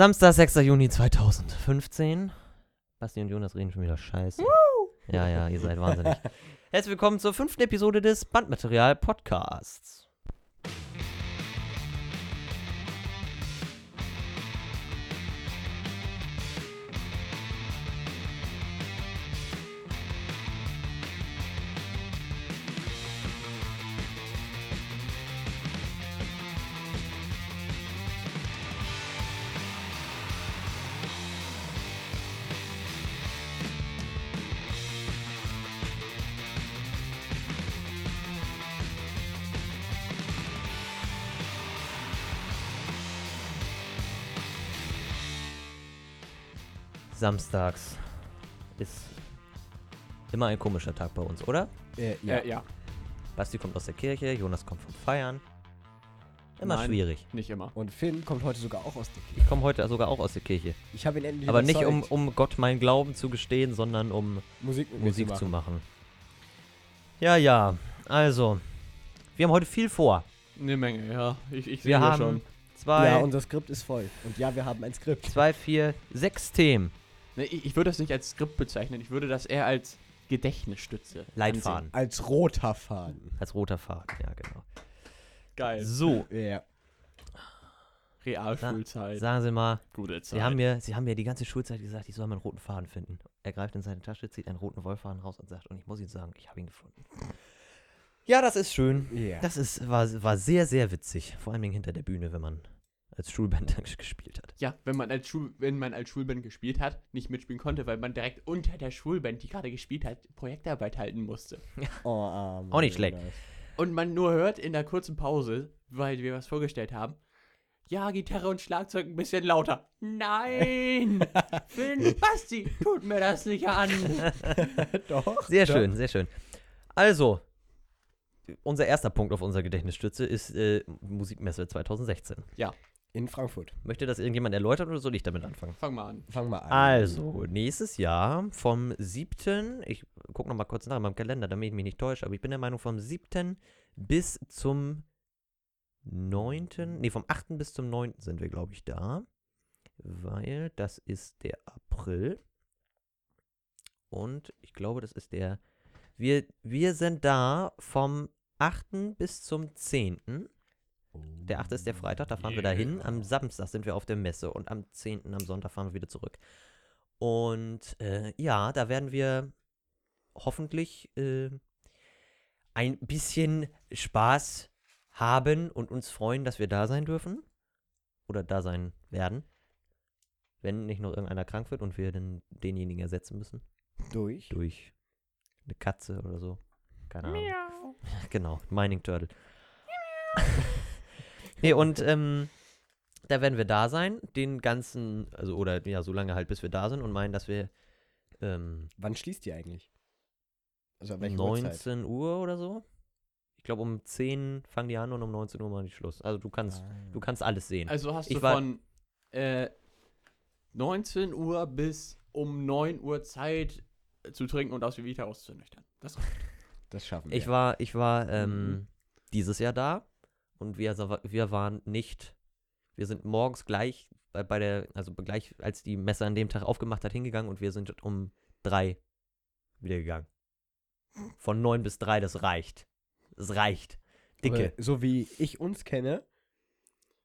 Samstag, 6. Juni 2015. Basti und Jonas reden schon wieder scheiße. Ja, ja, ihr seid wahnsinnig. Herzlich willkommen zur fünften Episode des Bandmaterial Podcasts. Samstags ist immer ein komischer Tag bei uns, oder? Äh, Ja, ja. ja, Basti kommt aus der Kirche, Jonas kommt vom Feiern. Immer Nein. schwierig. nicht immer. Und Finn kommt heute sogar auch aus der Kirche. Ich komme heute sogar auch aus der Kirche. Ich habe ihn endlich Aber nicht um, um Gott meinen Glauben zu gestehen, sondern um Musik Musik zu zu machen. machen. Ja, ja. Also, wir haben heute viel vor. Eine Menge, ja. Ich, ich Wir sehe haben schon. zwei, Ja, unser Skript ist voll. Und ja, wir haben ein Skript. zwei, vier, sechs Themen. Ne, ich, ich würde das nicht als Skript bezeichnen. Ich würde das eher als Gedächtnisstütze. Leitfaden. Als roter Faden. Als roter Faden, ja, genau. Geil. So, Ja. Realschulzeit. sagen Sie mal, Gute Zeit. Sie haben, mir, Sie haben mir die ganze Schulzeit gesagt, ich soll meinen roten Faden finden. Er greift in seine Tasche, zieht einen roten Wollfaden raus und sagt, und ich muss Ihnen sagen, ich habe ihn gefunden. Ja, das ist schön. Ja. Das ist, war, war sehr, sehr witzig. Vor allem hinter der Bühne, wenn man als Schulband gespielt hat. ja, wenn man, als Schul wenn man als Schulband gespielt hat, nicht mitspielen konnte, weil man direkt unter der Schulband, die gerade gespielt hat, Projektarbeit halten musste. Oh, arm, Auch nicht schlecht. Und man nur hört in der kurzen Pause, weil wir was vorgestellt haben, ja, Gitarre und Schlagzeug ein bisschen lauter. Nein! Finn, Basti, tut mir das nicht an. Doch. Sehr doch. schön, sehr schön. Also, unser erster Punkt auf unserer Gedächtnisstütze ist äh, Musikmesse 2016. In Frankfurt. Möchte das irgendjemand erläutern oder soll ich damit anfangen? Fang mal an. Fangen wir an. Also, nächstes Jahr vom 7. Ich gucke noch mal kurz nach in meinem Kalender, damit ich mich nicht täusche, aber ich bin der Meinung, vom 7. bis zum 9. Nee, vom 8. bis zum 9. sind wir, glaube ich, da. Weil das ist der April. Und ich glaube, das ist der. Wir, wir sind da vom 8. bis zum 10. Der 8. ist der Freitag, da fahren wir dahin. Am Samstag sind wir auf der Messe und am 10. am Sonntag fahren wir wieder zurück. Und äh, ja, da werden wir hoffentlich äh, ein bisschen Spaß haben und uns freuen, dass wir da sein dürfen. Oder da sein werden. Wenn nicht noch irgendeiner krank wird und wir dann denjenigen ersetzen müssen. Durch. Durch eine Katze oder so. Keine Ahnung. Genau, Mining Turtle. Nee, und ähm, da werden wir da sein, den ganzen, also oder ja, so lange halt, bis wir da sind und meinen, dass wir ähm, Wann schließt die eigentlich? Also an welcher Uhrzeit? 19 Uhr oder so. Ich glaube, um 10 fangen die an und um 19 Uhr machen die Schluss. Also du kannst, Ah. du kannst alles sehen. Also hast Ich du war- von äh, 19 Uhr bis um 9 Uhr Zeit äh, zu trinken und aus wie Vita auszunüchtern. Das Das schaffen wir. Ich war, ich war ähm, Mhm. dieses Jahr da und wir, wir waren nicht, wir sind morgens gleich bei, bei der, also gleich als die Messe an dem Tag aufgemacht hat, hingegangen und wir sind um drei wieder gegangen. Von neun bis drei, das reicht. Das reicht. Dicke. Aber so wie ich uns kenne,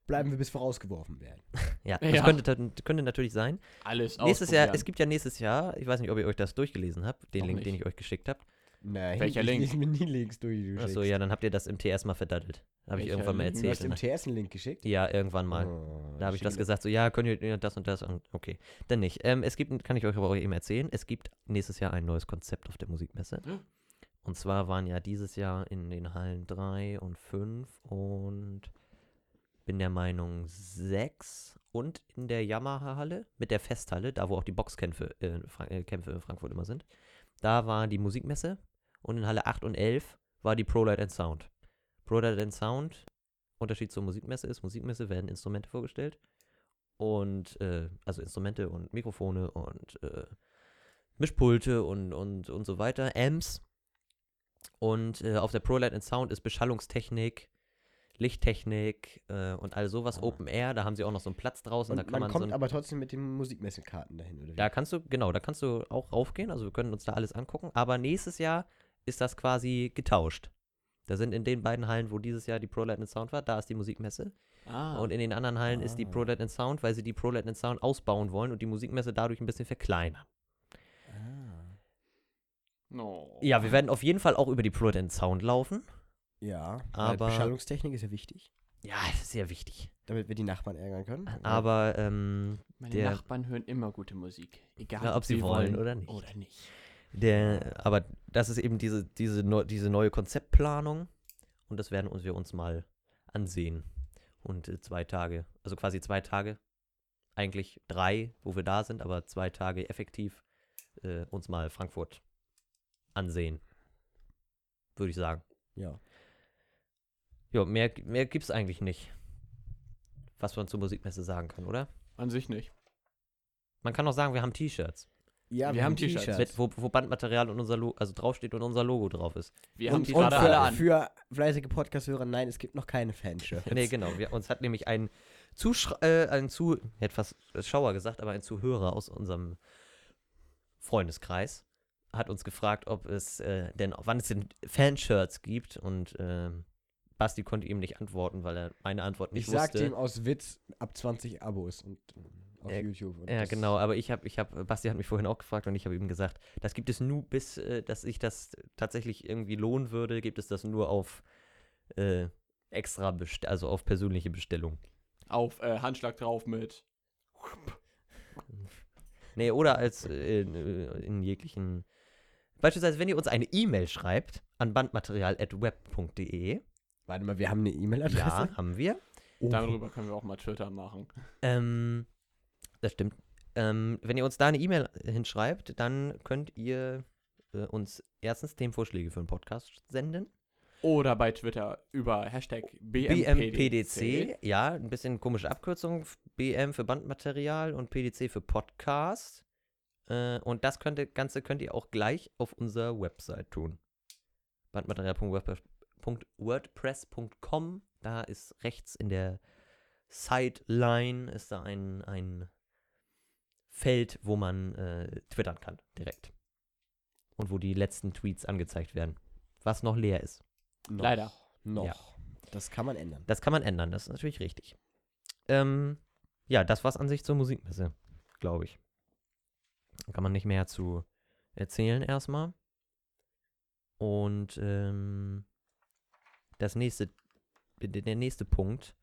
bleiben wir bis wir rausgeworfen werden. Ja, das Ja. Könnte, könnte natürlich sein. alles Nächstes Jahr, es gibt ja nächstes Jahr, ich weiß nicht, ob ihr euch das durchgelesen habt, den Noch Link, nicht. den ich euch geschickt habe. Nein, Welcher ich Link? lese mir nie Links durch. Achso, ja, dann habt ihr das im TS mal verdattelt. Habe ich irgendwann mal? Du erzählt. hast im? TS einen Link geschickt? Ja, irgendwann mal. Oh, Da habe ich das gesagt, so, ja, könnt ihr das und das und okay. Dann nicht. Ähm, es gibt, kann ich euch aber auch eben erzählen, es gibt nächstes Jahr ein neues Konzept auf der Musikmesse. Und zwar waren ja dieses Jahr in den Hallen 3 und 5 und bin der Meinung 6 und in der Yamaha-Halle mit der Festhalle, da wo auch die Boxkämpfe äh, äh, Kämpfe in Frankfurt immer sind. Da war die Musikmesse und in Halle 8 und 11 war die ProLight and Sound. ProLight and Sound Unterschied zur Musikmesse ist, Musikmesse werden Instrumente vorgestellt und äh, also Instrumente und Mikrofone und äh, Mischpulte und, und, und so weiter, Amps. Und äh, auf der ProLight and Sound ist Beschallungstechnik, Lichttechnik äh, und all sowas, Ah. Open Air, da haben sie auch noch so einen Platz draußen, Und da kann man, man, kommt so ein, aber trotzdem mit den Musikmessekarten dahin, oder wie? da kannst du, genau, da kannst du auch raufgehen, also wir können uns da alles angucken, aber nächstes Jahr ist das quasi getauscht. Da sind in den beiden Hallen, wo dieses Jahr die Pro Light and Sound war, da ist die Musikmesse. Ah. Und in den anderen Hallen ist die Ah. Pro Light and Sound, weil sie die Pro Light and Sound ausbauen wollen und die Musikmesse dadurch ein bisschen verkleinern. Ah. no. Ja, wir werden auf jeden Fall auch über die Pro Light and Sound laufen. Ja, Aber- Beschallungstechnik ist ja wichtig, Ja, sehr wichtig. damit wir die Nachbarn ärgern können. Aber ähm, Meine Nachbarn hören immer gute Musik. Egal, Ja, ob sie wollen oder nicht. Oder nicht. Der, aber das ist eben diese, diese, diese neue Konzeptplanung und das werden uns wir uns mal ansehen. Und äh, zwei Tage, also quasi zwei Tage, eigentlich drei, wo wir da sind, aber zwei Tage effektiv äh, uns mal Frankfurt ansehen. Würde ich sagen. ja. Ja, mehr, mehr gibt es eigentlich nicht, was man zur Musikmesse sagen kann, oder? An sich nicht. Man kann auch sagen, wir haben T-Shirts, Ja, Wir haben T-Shirts. mit- wo, wo Bandmaterial und unser Logo, also draufsteht und unser Logo drauf ist. Wir Und haben die und gerade für, alle an. für fleißige Podcast-Hörer, nein, es gibt noch keine Fanshirts. Nee, genau. Wir, uns hat nämlich ein Zuschra äh, ein Zu, ich fast Schauer gesagt, aber ein Zuhörer aus unserem Freundeskreis hat uns gefragt, ob es äh, denn, wann es denn Fanshirts gibt und ähm, Basti konnte ihm nicht antworten, weil er meine Antwort nicht Ich sagte wusste. ihm aus Witz ab 20 Abos und äh, auf Ja, YouTube. Und ja, genau, aber ich habe, ich habe, Basti hat mich vorhin auch gefragt und ich habe ihm gesagt, das gibt es nur, bis, äh, dass sich das tatsächlich irgendwie lohnen würde, gibt es das nur auf äh, extra, best also auf persönliche Bestellung. Auf äh, Handschlag drauf mit. Nee, oder als äh, in, äh, in jeglichen. Beispielsweise, wenn ihr uns eine E-Mail schreibt an bandmaterial.web.de. Warte mal, wir haben eine E-Mail-Adresse. Ja, haben wir. Oh. Darüber können wir auch mal Twitter machen. Ähm, das stimmt. Ähm, wenn ihr uns da eine E-Mail hinschreibt, dann könnt ihr äh, uns erstens Themenvorschläge für einen Podcast senden. Oder bei Twitter über Hashtag BMPDC. BMPDC, ja, ein bisschen komische Abkürzung. BM für Bandmaterial und PDC für Podcast. Äh, und das könnte, Ganze könnt ihr auch gleich auf unserer Website tun. Bandmaterial.wordpress.com. Da ist rechts in der Sideline ist da ein, ein Feld, wo man äh, twittern kann, direkt. Und wo die letzten Tweets angezeigt werden. Was noch leer ist. Noch. Leider. Noch. Ja. Das kann man ändern. Das kann man ändern, das ist natürlich richtig. Ähm, ja, das war's an sich zur Musikmesse, glaube ich. Da kann man nicht mehr zu erzählen erstmal. Und ähm, das nächste, der der nächste Punkt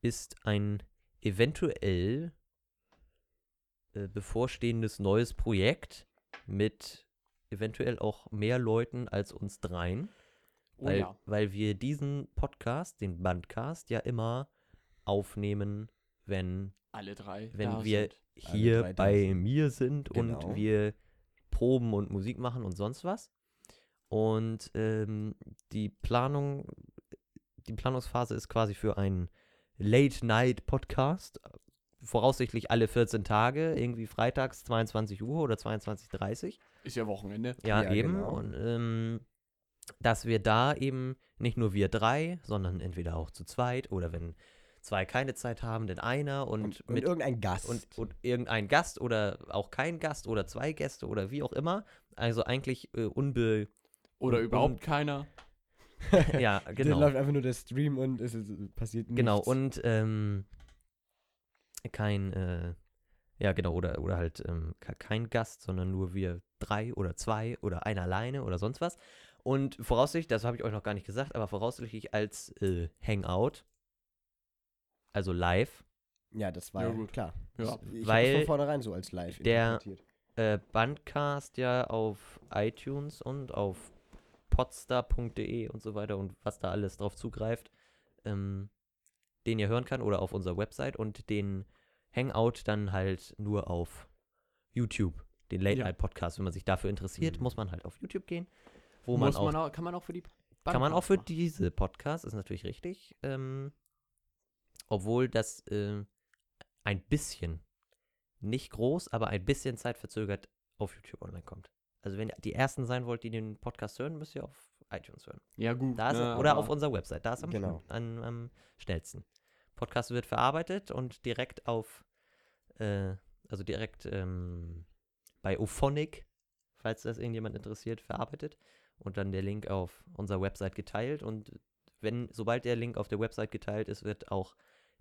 ist ein eventuell äh, bevorstehendes neues Projekt mit eventuell auch mehr Leuten als uns dreien. Oh Weil, ja. weil wir diesen Podcast, den Bandcast, ja immer aufnehmen, wenn, Alle drei. wenn wir sind. hier bei sind. mir sind Genau. und wir proben und Musik machen und sonst was. Und ähm, die Planung, die Planungsphase ist quasi für einen Late-Night-Podcast. Voraussichtlich alle 14 Tage, irgendwie freitags 22 Uhr oder 22.30 Uhr. Ist ja Wochenende. Ja, Ja, eben. genau. Und ähm, dass wir da eben nicht nur wir drei, sondern entweder auch zu zweit oder wenn zwei keine Zeit haben, dann einer und, Und, und mit irgendein Gast. und, und irgendein Gast oder auch kein Gast oder zwei Gäste oder wie auch immer. Also eigentlich äh, unbe. Oder überhaupt keiner. ja, Dann genau. läuft einfach nur der Stream und es ist, passiert nichts. Genau, und ähm, kein, äh, ja genau, oder, oder halt ähm, ke- kein Gast, sondern nur wir drei oder zwei oder einer alleine oder sonst was. Und voraussichtlich, das habe ich euch noch gar nicht gesagt, aber voraussichtlich als äh, Hangout, also live, Ja, das war Ja, gut. klar. Ja. Das, ich Weil von vornherein so als live der- interpretiert. äh, Bandcast ja auf iTunes und auf podstar.de und so weiter und was da alles drauf zugreift, ähm, den ihr hören kann oder auf unserer Website und den Hangout dann halt nur auf YouTube, den Late Ja. Night Podcast. Wenn man sich dafür interessiert, Mhm. muss man halt auf YouTube gehen, wo Muss man auch, man auch, kann man auch für die kann man auch für Bandcast diese Podcasts, ist natürlich richtig, ähm, obwohl das äh, ein bisschen, nicht groß, aber ein bisschen zeitverzögert auf YouTube online kommt. Also wenn ihr die Ersten sein wollt, die den Podcast hören, müsst ihr auf iTunes hören. Ja, gut. Da ist, ne, oder auf unserer Website. Da ist am, Genau. am, am schnellsten. Podcast wird verarbeitet und direkt auf, äh, also direkt ähm, bei Ophonic, falls das irgendjemand interessiert, verarbeitet und dann der Link auf unserer Website geteilt und wenn, sobald der Link auf der Website geteilt ist, wird auch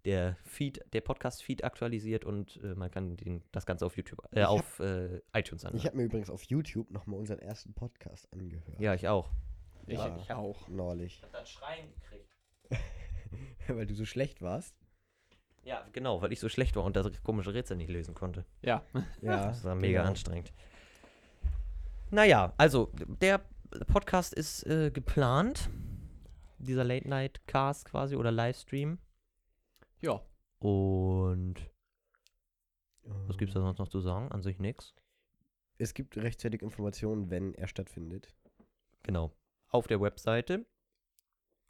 der Feed, der Podcast-Feed aktualisiert und äh, man kann den, das Ganze auf YouTube, äh, Ich hab- auf äh, iTunes anhören. Ich habe mir übrigens auf YouTube nochmal unseren ersten Podcast angehört. ja, ich auch. Ich, Ja. ich auch. Neulich. hab dann Schreien gekriegt. Weil du so schlecht warst. Ja, genau, weil ich so schlecht war und das komische Rätsel nicht lösen konnte. Ja. Ja. Das war mega genau. anstrengend. Naja, also der Podcast ist äh, geplant. Dieser Late-Night-Cast quasi oder Livestream. Ja. Und was gibt's da Ähm, sonst noch zu sagen? An sich nix. Es gibt rechtzeitig Informationen, wenn er stattfindet. Genau. Auf der Webseite.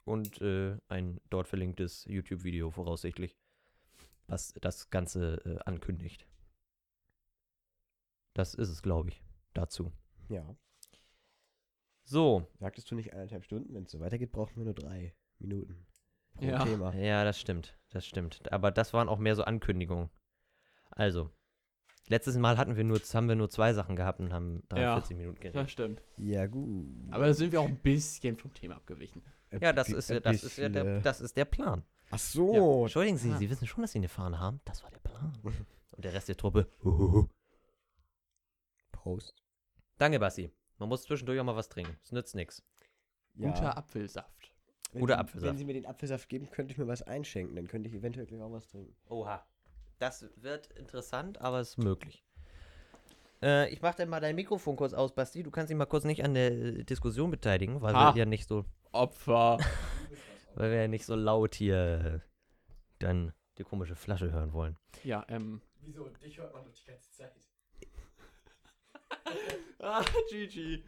Und äh, ein dort verlinktes YouTube-Video voraussichtlich, was das Ganze äh, ankündigt. Das ist es, glaube ich, dazu. Ja. So, Sagtest du nicht eineinhalb Stunden? Wenn es so weitergeht, brauchen wir nur drei Minuten. Pro Ja. Thema. Ja, das stimmt. Das stimmt. Aber das waren auch mehr so Ankündigungen. Also, letztes Mal hatten wir nur, haben wir nur zwei Sachen gehabt und haben 43 Minuten Das geredet. stimmt. Ja, gut. Aber da sind wir auch ein bisschen vom Thema abgewichen. Ein Ja, das ist ja, das ist ja der, äh, das ist der Plan. Ach so. Entschuldigen Sie, Ah. Sie wissen schon, dass Sie eine Fahne haben. Das war der Plan. Und der Rest der Truppe. Prost. Danke, Bassi. Man muss zwischendurch auch mal was trinken. Es nützt nichts. Guter Apfelsaft. Wenn Guter Sie- Apfelsaft. Wenn Sie mir den Apfelsaft geben, könnte ich mir was einschenken. Dann könnte ich eventuell gleich auch was trinken. Oha. Das wird interessant, aber es ist möglich. Äh, ich mach dann mal dein Mikrofon kurz aus, Basti. Du kannst dich mal kurz nicht an der äh, Diskussion beteiligen, weil Ah. wir ja nicht so, Opfer. weil wir ja nicht so laut hier äh, dann die komische Flasche hören wollen. Ja, ähm. Wieso? Dich hört man doch die ganze Zeit. Ah, GG.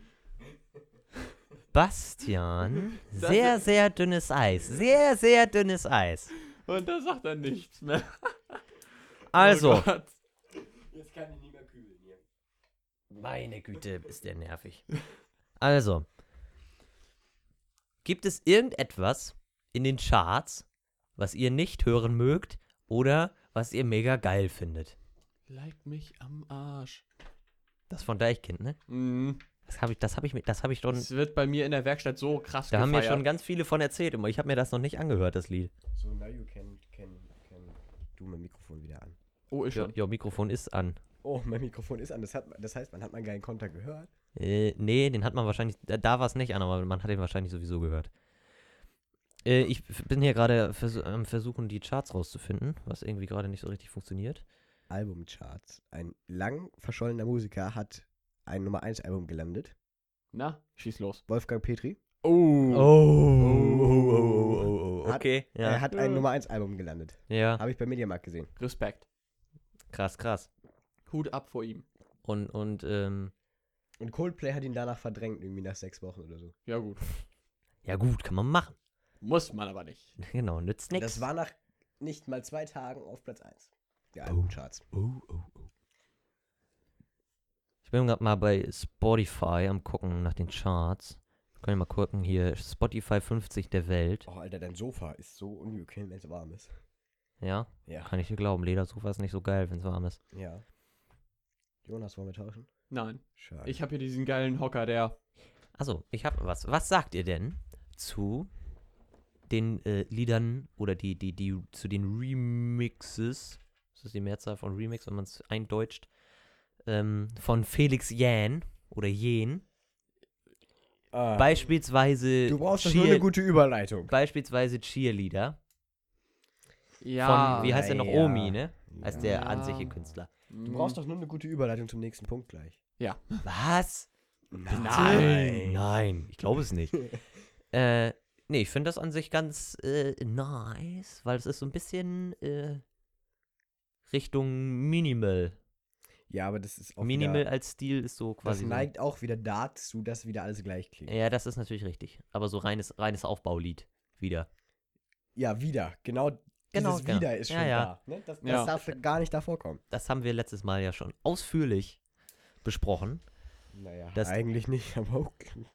Bastian, Das sehr, sehr dünnes Eis. Sehr, sehr dünnes Eis. Und da sagt er nichts mehr. Also, Oh Gott. Jetzt kann ich nicht mehr kühlen hier. meine Güte, ist der nervig. Also, gibt es irgendetwas in den Charts, was ihr nicht hören mögt oder was ihr mega geil findet? Leib mich am Arsch. Das von Deichkind, ne? Mhm. Das habe ich, das habe ich, mir- das habe ich schon. Das wird bei mir in der Werkstatt so krass Da haben mir gefeiert. schon ganz viele von erzählt, aber ich habe mir das noch nicht angehört, das Lied. So, now you can, can, can. Du mein Mikrofon wieder an. Oh, ist Ja, schon. ja, Mikrofon ist an. Oh, mein Mikrofon ist an. Das, hat, das heißt, man hat meinen geilen Konter gehört. Äh, nee, den hat man wahrscheinlich, da, da war es nicht an, aber man hat ihn wahrscheinlich sowieso gehört. Äh, ich bin hier gerade vers am versuchen, die Charts rauszufinden, was irgendwie gerade nicht so richtig funktioniert. Albumcharts. Ein lang verschollener Musiker hat ein Nummer 1 Album gelandet. Na, schieß los. Wolfgang Petri. Oh. oh, Hat- okay. Er Ja, hat ein Nummer 1 Album gelandet. ja Habe ich bei Mediamarkt gesehen. Respekt. krass, krass. Hut ab vor ihm. Und, und, ähm, Und Coldplay hat ihn danach verdrängt, irgendwie nach sechs Wochen oder so. Ja, gut. ja gut, kann man machen. Muss man aber nicht. Genau, nützt nichts. Das war nach nicht mal zwei Tagen auf Platz 1. Der Albumcharts. Oh, oh, oh. Ich bin gerade mal bei Spotify am gucken nach den Charts. Können wir mal gucken hier. Spotify 50 der Welt. Oh, Alter, dein Sofa ist so unbequem, wenn es warm ist. Ja, Ja. kann ich dir glauben. Ledersofa ist nicht so geil, wenn es warm ist. Ja. Jonas, wollen wir tauschen? Nein. Schade. Ich habe hier diesen geilen Hocker, der. Also, ich habe was. Was sagt ihr denn zu den äh, Liedern oder die, die, die, zu den Remixes? Das ist die Mehrzahl von Remix, wenn man es eindeutscht. Ähm, von Felix Jähn oder Jähn. Ah, Beispielsweise. du brauchst Cheer- eine gute Überleitung. Beispielsweise Cheerleader. Ja. von, wie heißt der noch? ja. Omi, ne? Als der Ja. an sich Künstler. Du brauchst doch nur eine gute Überleitung zum nächsten Punkt gleich. Was? Nein. Nein, ich glaube es nicht. äh, nee, ich finde das an sich ganz äh, nice, weil es ist so ein bisschen äh, Richtung Minimal. Ja, aber das ist auch Minimal wieder, als Stil ist so Das quasi. So, neigt auch wieder dazu, dass wieder alles gleich klingt. ja, das ist natürlich richtig. Aber so reines, reines Aufbaulied wieder. Ja, wieder. Genau, Genau, dieses genau. wieder ist Ja, schon ja. da. Ne? Das, das Ja. darf gar nicht davor kommen. Das haben wir letztes Mal ja schon ausführlich besprochen. Naja, Das- eigentlich nicht, aber okay.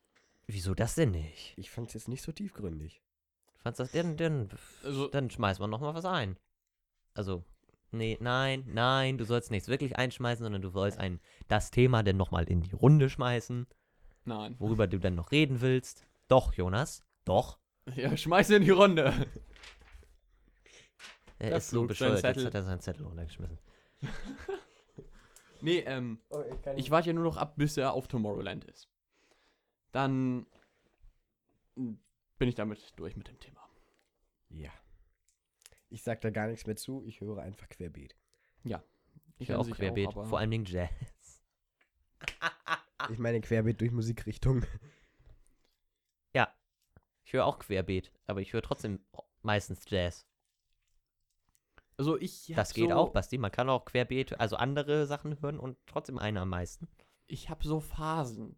Wieso das denn nicht? Ich fand es jetzt nicht so tiefgründig. Fandst das denn, denn, Also, dann schmeiß man noch mal was ein. Also, nee, nein, nein, du sollst nichts wirklich einschmeißen, sondern du sollst ein, das Thema denn noch mal in die Runde schmeißen, nein. worüber du dann noch reden willst. Doch, Jonas, doch. Ja, schmeiß in die Runde. Er Das ist so bescheuert, jetzt Zettel. hat er seinen Zettel runtergeschmissen. Nee, ähm, Oh, ich warte ja nur noch ab, bis er auf Tomorrowland ist. Dann bin ich damit durch mit dem Thema. Ja. Ich sag da gar nichts mehr zu, ich höre einfach querbeet. Ich an höre auch querbeet, aber- vor allem Dingen Jazz. Ich meine querbeet durch Musikrichtung. Ich höre auch querbeet, aber ich höre trotzdem meistens Jazz. Also ich Das geht so, auch, Basti. Man kann auch querbeet, also andere Sachen hören und trotzdem eine am meisten. Ich habe so Phasen.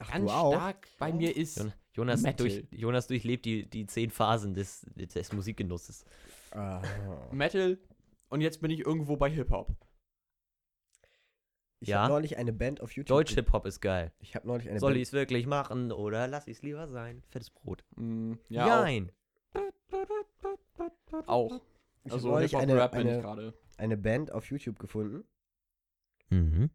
Ach, Ganz du auch? stark bei mir ist Jon- Jonas, Metal. durch, Jonas durchlebt die, die zehn Phasen des, des Musikgenusses. Ah. Metal und jetzt bin ich irgendwo bei Hip-Hop. Ich Ja. habe neulich eine Band auf YouTube. Deutsch Hip-Hop ist geil. Ich habe neulich eine Soll ich es wirklich machen oder lass ich es lieber sein? Fettes Brot. Mm, ja, Nein. auch. auch. Ich Also habe eine, Hip-Hop-Rap bin ich eine, gerade. eine Band auf YouTube gefunden, Mhm.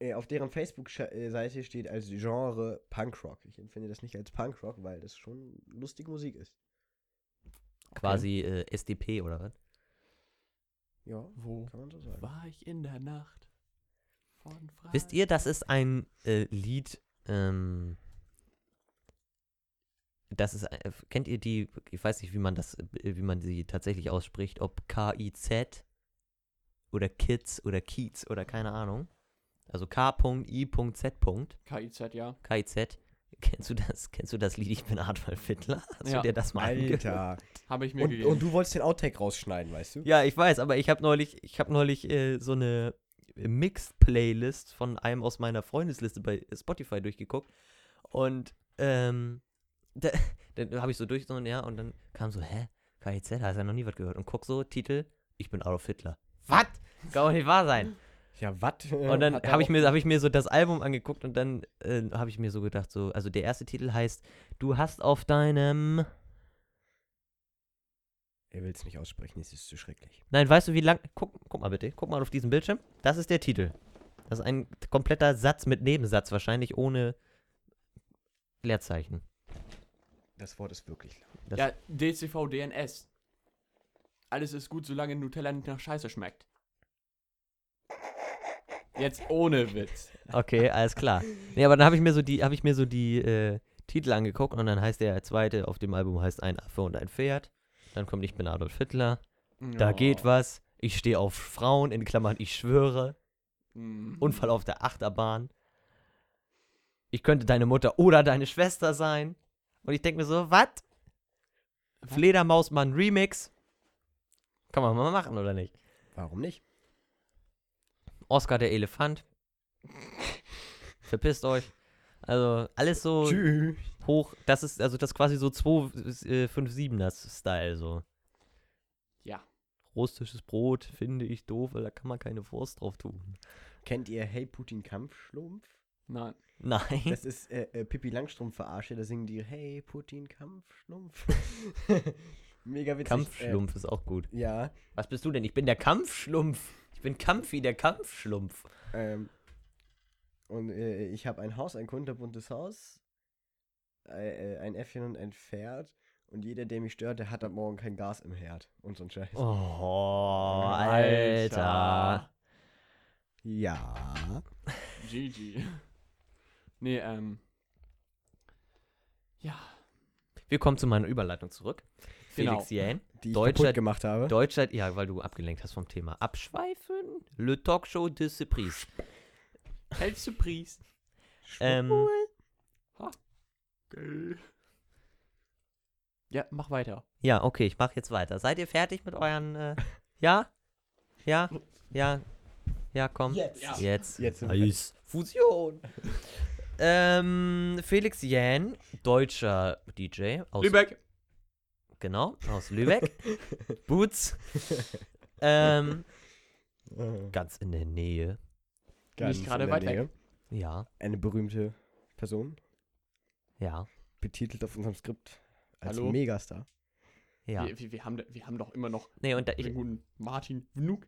äh, auf deren Facebook-Seite steht als Genre Punkrock. Ich empfinde das nicht als Punkrock, weil das schon lustige Musik ist. Quasi äh, SDP oder was? Ja, Wo kann man so sagen. war ich in der Nacht? Von Wisst ihr, das ist ein äh, Lied, ähm, das ist, äh, kennt ihr die, ich weiß nicht, wie man das, äh, wie man sie tatsächlich ausspricht, ob K-I-Z oder Kids oder Kiez oder keine Ahnung. Also K.I.Z. KIZ, ja. K-I-Z. Kennst du das, kennst du das Lied Ich bin Adolf Hitler? Hast Ja. du dir das mal angehört? Alter. Habe ich mir Und, gegeben. und du wolltest den Outtake rausschneiden, weißt du? Ja, ich weiß, aber ich habe neulich, ich habe neulich äh, so eine Mixed-Playlist von einem aus meiner Freundesliste bei Spotify durchgeguckt und ähm, da, dann habe ich so durch so, ja, und dann kam so, hä, KIZ, hast ja noch nie was gehört und guck so, Titel, ich bin Adolf Hitler. Was? Kann doch nicht wahr sein. Ja, was? Und dann habe ich, mir- hab ich mir so das Album angeguckt und dann äh, habe ich mir so gedacht, so, also der erste Titel heißt, du hast auf deinem, Er will es nicht aussprechen, es ist zu schrecklich. Nein, weißt du, wie lang. Guck, guck mal bitte, guck mal auf diesen Bildschirm. Das ist der Titel. Das ist ein kompletter Satz mit Nebensatz, wahrscheinlich ohne Leerzeichen. Das Wort ist wirklich lang. Das, ja, DCV, DNS. Alles ist gut, solange Nutella nicht nach Scheiße schmeckt. Jetzt ohne Witz. Okay, alles klar. Nee, aber dann habe ich mir so die, habe ich mir so die äh, Titel angeguckt und dann heißt der zweite auf dem Album heißt ein Affe und ein Pferd. Dann kommt Ich bin Adolf Hitler. Da Oh. geht was. Ich stehe auf Frauen, in Klammern, ich schwöre. Mm. Unfall auf der Achterbahn. Ich könnte deine Mutter oder deine Schwester sein. Und ich denke mir so, was? Fledermausmann Remix. Kann man mal machen, oder nicht? Warum nicht? Oscar der Elefant. Verpisst euch. Also, alles so Tschüss. hoch. Das ist, also das ist quasi so 257er Style, so. Ja. Russisches Brot finde ich doof, weil da kann man keine Wurst drauf tun. Kennt ihr Hey Putin Kampfschlumpf? Nein. Nein. Das ist äh, äh, Pippi Langstrumpf verarsche, da singen die Hey Putin Kampfschlumpf. Mega witzig. Kampfschlumpf ist auch gut. Äh, ja, Was bist du denn? Ich bin der Kampfschlumpf. Ich bin Kampfi, der Kampfschlumpf. ähm, und äh, ich habe ein Haus, ein kunterbuntes Haus, äh, äh, ein Äffchen und ein Pferd. Und jeder, der mich stört, der hat ab morgen kein Gas im Herd. Und so ein Scheiß. Oh, Alter. Ja. GG. Nee, ähm. Ja. Wir kommen zu meiner Überleitung zurück. Genau. Felix Jähn. Die ich Deutscher- kaputt gemacht habe. Deutschland, ja, weil du abgelenkt hast vom Thema. Abschweifen? Le Talkshow de Surprise. Hältst du Priest? Ähm, Ja, mach weiter. ja, okay, ich mache jetzt weiter. Seid ihr fertig mit euren, äh, ja? Ja? Ja? Ja, komm. Jetzt. Ja. Jetzt. Jetzt Nice. Fusion. Ähm, Felix Jähn, deutscher DJ aus Lübeck. Genau, aus Lübeck. Boots. Ähm, Äh, ganz in der Nähe. ganz gerade in der weit weg. Nähe. Ja. Eine berühmte Person. Ja, betitelt auf unserem Skript als Hallo? Megastar. ja. Wir, wir, wir, haben, wir haben doch immer noch Nee, und da, den ich, guten Martin Vnuk.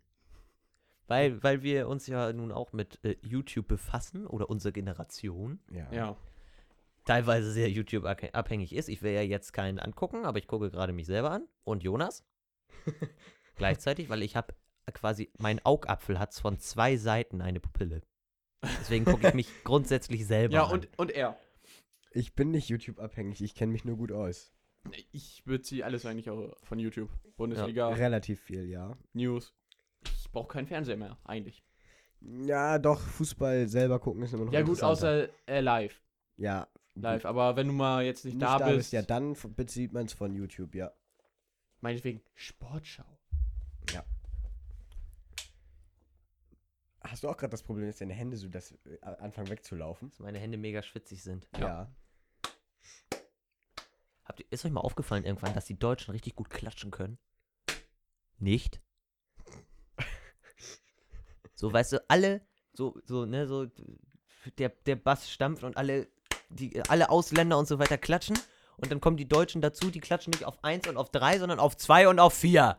Weil, weil wir uns ja nun auch mit äh, YouTube befassen oder unsere Generation Ja. Ja. teilweise sehr YouTube-abhängig ist. Ich will ja jetzt keinen angucken, aber ich gucke gerade mich selber an und Jonas gleichzeitig, weil ich habe quasi, mein Augapfel hat von zwei Seiten eine Pupille. Deswegen gucke ich mich grundsätzlich selber Ja, an. und, und er. Ich bin nicht YouTube-abhängig, ich kenne mich nur gut aus. Ich beziehe alles eigentlich auch von YouTube. Bundesliga, Relativ viel, ja. News. Ich brauche keinen Fernseher mehr, eigentlich. Ja, doch, Fußball selber gucken ist immer noch Ja, gut, außer äh, live. Ja, Live, aber wenn du mal jetzt nicht, da, bist, ja, dann bezieht man es von YouTube, ja. meinetwegen Sportschau. Hast du auch gerade das Problem, dass deine Hände so das äh, anfangen wegzulaufen? dass meine Hände mega schwitzig sind. Ja. Habt ihr, ist euch mal aufgefallen irgendwann, dass die Deutschen richtig gut klatschen können? Nicht? So, weißt du, alle, so, so, ne, so, der, der Bass stampft und alle, die, alle Ausländer und so weiter klatschen. Und dann kommen die Deutschen dazu, die klatschen nicht auf 1 und auf 3, sondern auf 2 und auf 4.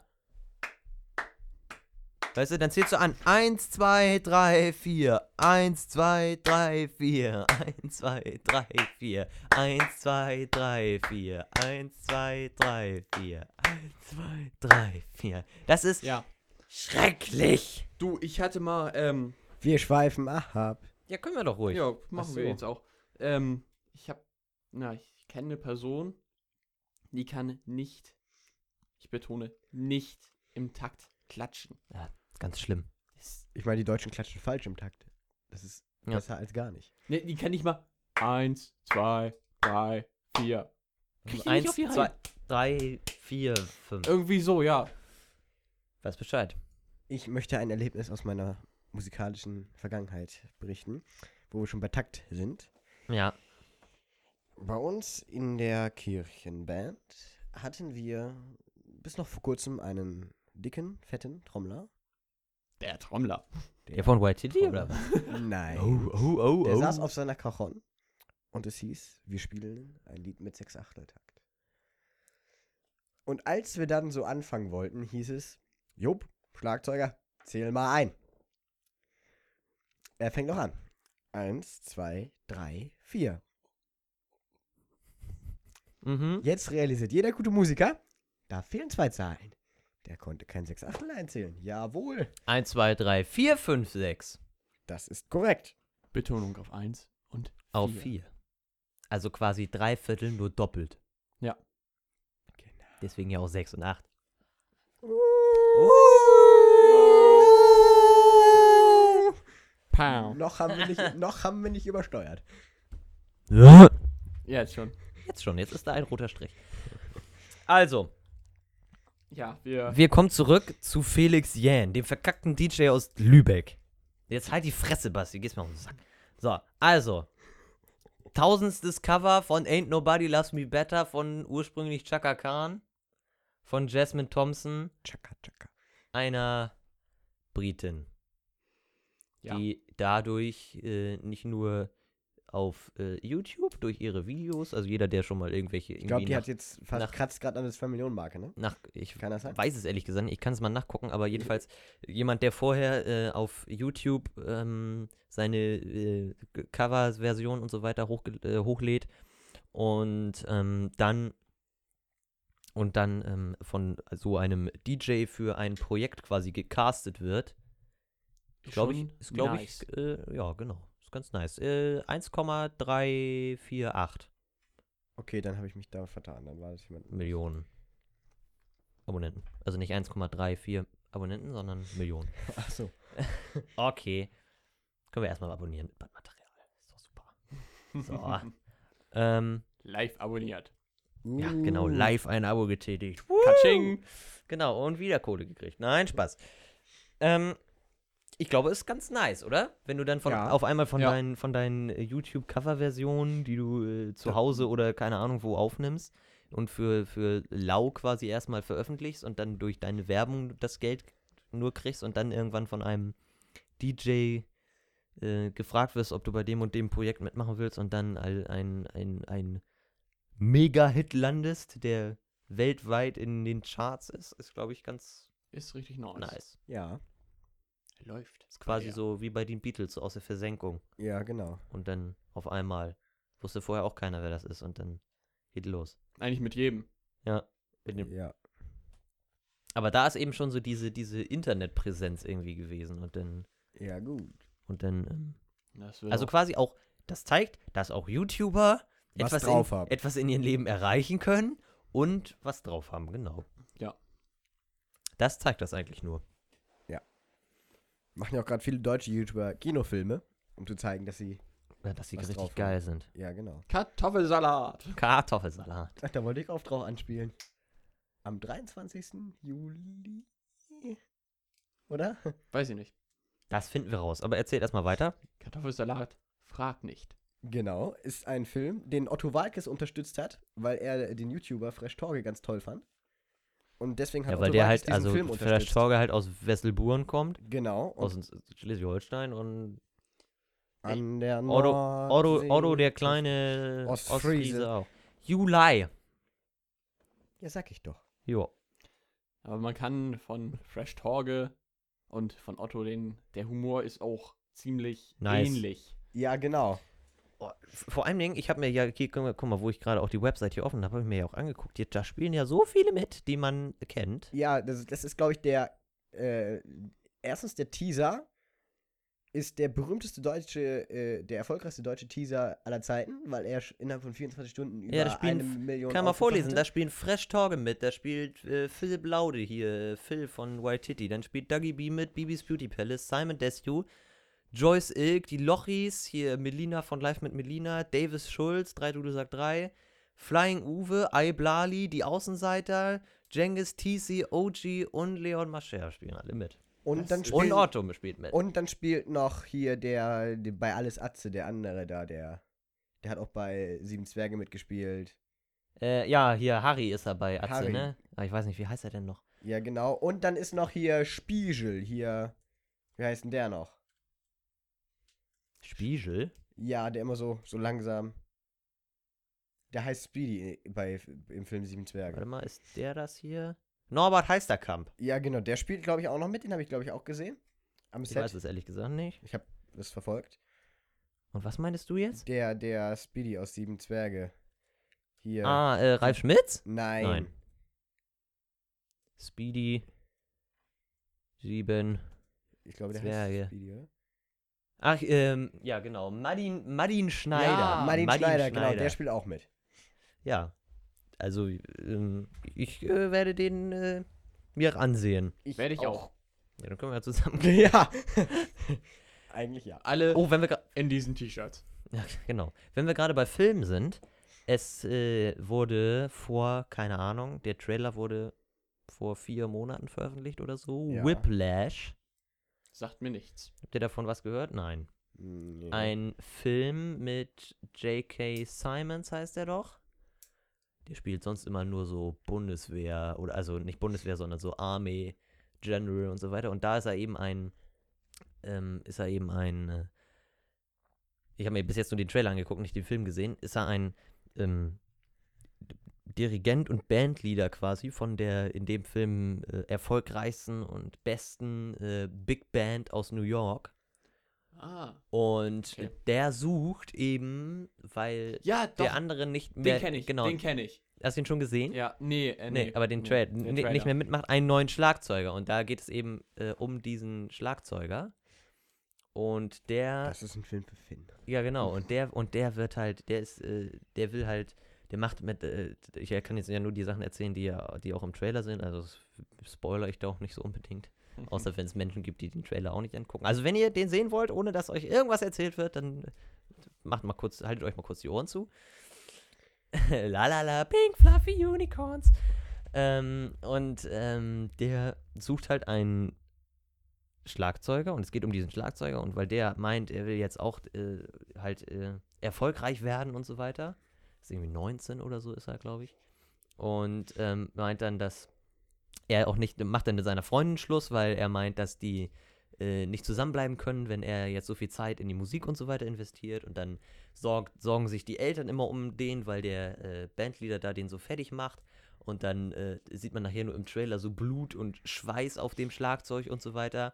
Weißt du, dann zählst du an. 1, 2, 3, 4. 1, 2, 3, 4. 1, 2, 3, 4. 1, 2, 3, 4. 1, 2, 3, 4. 1, 2, 3, 4. Das ist Ja. Schrecklich. Du, ich hatte mal, ähm, Wir schweifen ab. Ja, können wir doch ruhig. ja, machen Ach wir so. jetzt auch. Ähm, ich hab, na, ich kenne eine Person, die kann nicht, ich betone, nicht im Takt klatschen. Ganz schlimm. Ich meine, die Deutschen klatschen falsch im Takt. Das ist Ja. besser als gar nicht. ne, die kann nicht mal eins, zwei, drei, vier. Krieg nicht Eins, zwei, drei, vier, fünf. Irgendwie so, ja. Weiß Bescheid. Ich möchte ein Erlebnis aus meiner musikalischen Vergangenheit berichten, wo wir schon bei Takt sind. Ja. Bei uns in der Kirchenband hatten wir bis noch vor kurzem einen dicken, fetten Trommler. Der Trommler. Der von White City oder was? Nein. oh, oh, Der saß auf seiner Cajon und es hieß, wir spielen ein Lied mit sechs Achteltakt. Und als wir dann so anfangen wollten, hieß es, Jupp, Schlagzeuger, zähl mal ein. Er fängt noch an. Eins, zwei, drei, vier. Mhm. Jetzt realisiert jeder gute Musiker, da fehlen zwei Zahlen. Der konnte kein sechs Achtel einzählen. Jawohl. 1, 2, 3, 4, 5, 6. Das ist korrekt. Betonung auf eins und Auf Vier. 4. Also quasi drei Viertel nur doppelt. Ja. Genau. Deswegen ja auch 6 und 8. Pow. Noch haben wir nicht, noch haben wir nicht übersteuert. Ja, jetzt schon. Jetzt schon, jetzt ist da ein roter Strich. Also, Ja, wir. wir kommen zurück zu Felix Jähn, dem verkackten DJ aus Lübeck. Jetzt halt die Fresse, Basti, gehst mir auf den Sack. So, also. Tausendstes Cover von Ain't Nobody Loves Me Better von ursprünglich Chaka Khan, von Jasmine Thompson, Chaka, chaka. Einer Britin, Ja. die dadurch äh, nicht nur auf äh, YouTube durch ihre Videos, also jeder, der schon mal irgendwelche Ich glaube, die nach, hat jetzt fast nach- kratzt gerade an der 2 Millionen Marke, ne? nach ich Kann das sein? weiß es ehrlich gesagt nicht, ich kann es mal nachgucken, aber jedenfalls jemand, der vorher äh, auf YouTube ähm, seine äh, Cover-Version und so weiter hochge äh, hochlädt und ähm, dann und dann ähm, von so einem DJ für ein Projekt quasi gecastet wird, glaube ich, ist glaube nice. ich, äh, ja genau, ist ganz nice. Äh, 1,348 Okay, dann habe ich mich da vertan. Dann war das jemand. Millionen Abonnenten. Also nicht 1,34 Abonnenten, sondern Millionen. Ach so. Okay. Können wir erstmal abonnieren mit Bandmaterial. Ist doch super. So. ähm, Live abonniert. Ja, genau, Uh. live ein Abo getätigt. Katsching. Genau, und wieder Kohle gekriegt. Nein, Spaß. Ähm, ich glaube, ist ganz nice, oder? Wenn du dann von, Ja. auf einmal von Ja. deinen, von deinen äh, YouTube-Cover-Versionen, die du äh, zu. Hause oder keine Ahnung wo aufnimmst und für, für lau quasi erstmal veröffentlichst und dann durch deine Werbung das Geld nur kriegst und dann irgendwann von einem DJ äh, gefragt wirst, ob du bei dem und dem Projekt mitmachen willst und dann all- ein, ein, ein Mega-Hit landest, der weltweit in den Charts ist, ist, glaube ich, ganz Ist richtig nice. nice. Ja, Läuft. Ist quasi Ja. so wie bei den Beatles, so aus der Versenkung. ja, genau. Und dann auf einmal wusste vorher auch keiner, wer das ist und dann geht los. Eigentlich mit jedem. Ja. Mit dem, Ja. aber da ist eben schon so diese, diese Internetpräsenz irgendwie gewesen und dann, Ja, gut. und dann, ähm, also auch- quasi auch, das zeigt, dass auch YouTuber Was etwas drauf in, haben. etwas in ihrem Leben erreichen können und was drauf haben, genau. Ja. Das zeigt das eigentlich nur. Machen ja auch gerade viele deutsche YouTuber Kinofilme, um zu zeigen, dass sie. Ja, dass sie Was richtig drauf haben. geil sind. Ja, genau. Kartoffelsalat. Kartoffelsalat. Ach, da wollte ich auch drauf anspielen. Am 23. Juli. Oder? Weiß ich nicht. Das finden wir raus. Aber erzähl erstmal weiter. Kartoffelsalat. Frag nicht. Genau, ist ein Film, den Otto Walkes unterstützt hat, weil er den YouTuber Fresh Torge ganz toll fand. Und deswegen hat Ja, weil Otto der Walkes halt, also Film unterstützt. Torge halt aus Wesselburen kommt, Genau, aus Schleswig-Holstein und an der Otto, Otto, Nordsee- Otto der kleine. Ostfriese auch. Juli. Ja, sag ich doch. Jo. Aber man kann von Fresh Torge und von Otto den, der Humor ist auch ziemlich Nice. ähnlich. Ja, genau. Oh, Vor allem Dingen, ich habe mir ja, hier, guck mal, wo ich gerade auch die Website hier offen habe, habe ich mir ja auch angeguckt. Hier, da spielen ja so viele mit, die man kennt. Ja, das, das ist, glaube ich, der. Äh, erstens, der Teaser ist der berühmteste deutsche, äh, der erfolgreichste deutsche Teaser aller Zeiten, weil er innerhalb von 24 Stunden über Ja, spielen eine Million. Kann man vorlesen, da spielen Fresh Torge mit, da spielt äh, Phil Blaude hier, Phil von White Titty, dann spielt Dougie B mit, Bibis Beauty Palace, Simon Desue, Joyce Ilk, die Lochis, hier Melina von Live mit Melina, Davis Schulz, 3 Dude sagt 3, Flying Uwe, I Blali, die Außenseiter, Jengis, TC, OG und Leon Mascher spielen alle mit. Und dann, spielt, Und Otto spielt mit. und dann spielt noch hier der, der bei Alles Atze, der andere da, der. Der hat auch bei Sieben Zwerge mitgespielt. Äh, ja, hier, Harry ist dabei, Atze, Harry. ne? Aber ich weiß nicht, wie heißt er denn noch? Ja, genau. Und dann ist noch hier Spiegel, hier. Wie heißt denn der noch? Spiegel? Ja, der immer so, so langsam. Der heißt Speedy bei, im Film Sieben Zwerge. Warte mal, ist der das hier? Norbert Heisterkamp. Ja, genau. Der spielt, glaube ich, auch noch mit. Den habe ich, glaube ich, auch gesehen. Am Ich Set. weiß es ehrlich gesagt nicht. Ich habe das verfolgt. Und was meinst du jetzt? Der, der Speedy aus Sieben Zwerge. Hier. Ah, äh, Ralf Schmitz? Nein. Nein. Speedy. Sieben. Ich glaube, der Zwerge. heißt Speedy, oder? Ach, ähm, ja, genau. Madin, Madin Schneider. Ja, Martin Madin Schneider, genau. Der spielt auch mit. Ja. Also, ähm, ich äh, werde den äh, mir ansehen. Ich Werde ich auch. Ja, dann können wir ja zusammen. ja. Eigentlich ja. Alle Oh, wenn wir in diesen T-Shirts. Ja, genau. Wenn wir gerade bei Filmen sind, es äh, wurde vor, keine Ahnung, der Trailer wurde vor vier Monaten veröffentlicht oder so. Ja. Whiplash. Sagt mir nichts. Habt ihr davon was gehört? Nein. Nee. Ein Film mit J.K. Simons heißt er doch. Der spielt sonst immer nur so Bundeswehr oder also nicht Bundeswehr, sondern so Army, General und so weiter. Und da ist er eben ein, ähm, ist er eben ein, äh, ich habe mir bis jetzt nur den Trailer angeguckt, nicht den Film gesehen, ist er ein ähm, Dirigent und Bandleader quasi von der in dem Film äh, erfolgreichsten und besten äh, Big Band aus New York. Ah. Und Okay. der sucht eben, weil Ja, doch. der andere nicht mehr. den kenne ich. Genau. Den kenne ich. Hast du ihn schon gesehen? Ja, nee, äh, Nee, aber den Tra den ni- nicht mehr mitmacht, einen neuen Schlagzeuger. Und da geht es eben äh, um diesen Schlagzeuger. Und der. Das ist ein Film für Finn. Ja, genau. Und der, und der wird halt, der ist, äh, der will halt, der macht mit, äh, ich kann jetzt ja nur die Sachen erzählen, die ja, die auch im Trailer sind, also das spoiler ich da auch nicht so unbedingt. Außer wenn es Menschen gibt, die den Trailer auch nicht angucken. Also wenn ihr den sehen wollt, ohne dass euch irgendwas erzählt wird, dann macht mal kurz, haltet euch mal kurz die Ohren zu. la la la, pink fluffy unicorns. Ähm, und ähm, der sucht halt einen Schlagzeuger und es geht um diesen Schlagzeuger und weil der meint, er will jetzt auch äh, halt äh, erfolgreich werden und so weiter. Ist irgendwie 19 oder so ist er, glaube ich. Und ähm, meint dann, dass er auch nicht, macht dann mit seiner Freundin Schluss, weil er meint, dass die äh, nicht zusammenbleiben können, wenn er jetzt so viel Zeit in die Musik und so weiter investiert. Und dann sorgt, sorgen sich die Eltern immer um den, weil der äh, Bandleader da den so fertig macht. Und dann äh, sieht man nachher nur im Trailer so Blut und Schweiß auf dem Schlagzeug und so weiter.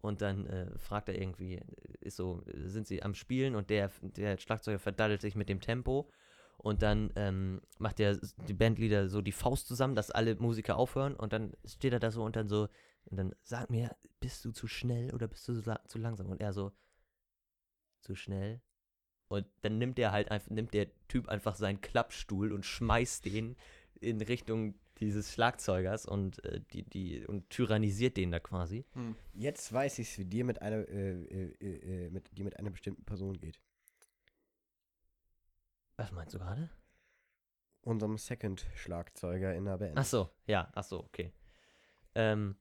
Und dann äh, fragt er irgendwie, ist so, sind sie am Spielen und der, der Schlagzeuger verdaddelt sich mit dem Tempo. Und dann ähm, macht der die Bandleader so die Faust zusammen, dass alle Musiker aufhören. Und dann steht er da so und dann so, und dann sag mir, bist du zu schnell oder bist du so, zu langsam? Und er so, zu schnell. Und dann nimmt er halt einfach, nimmt der Typ einfach seinen Klappstuhl und schmeißt den in Richtung dieses Schlagzeugers und äh, die, die und tyrannisiert den da quasi. Hm. Jetzt weiß ich, wie dir mit einer, äh, äh, äh, mit dir mit einer bestimmten Person geht. Was meinst du gerade? Unserem Second-Schlagzeuger in der Band. Ach so, ja, ach so, okay. Ähm,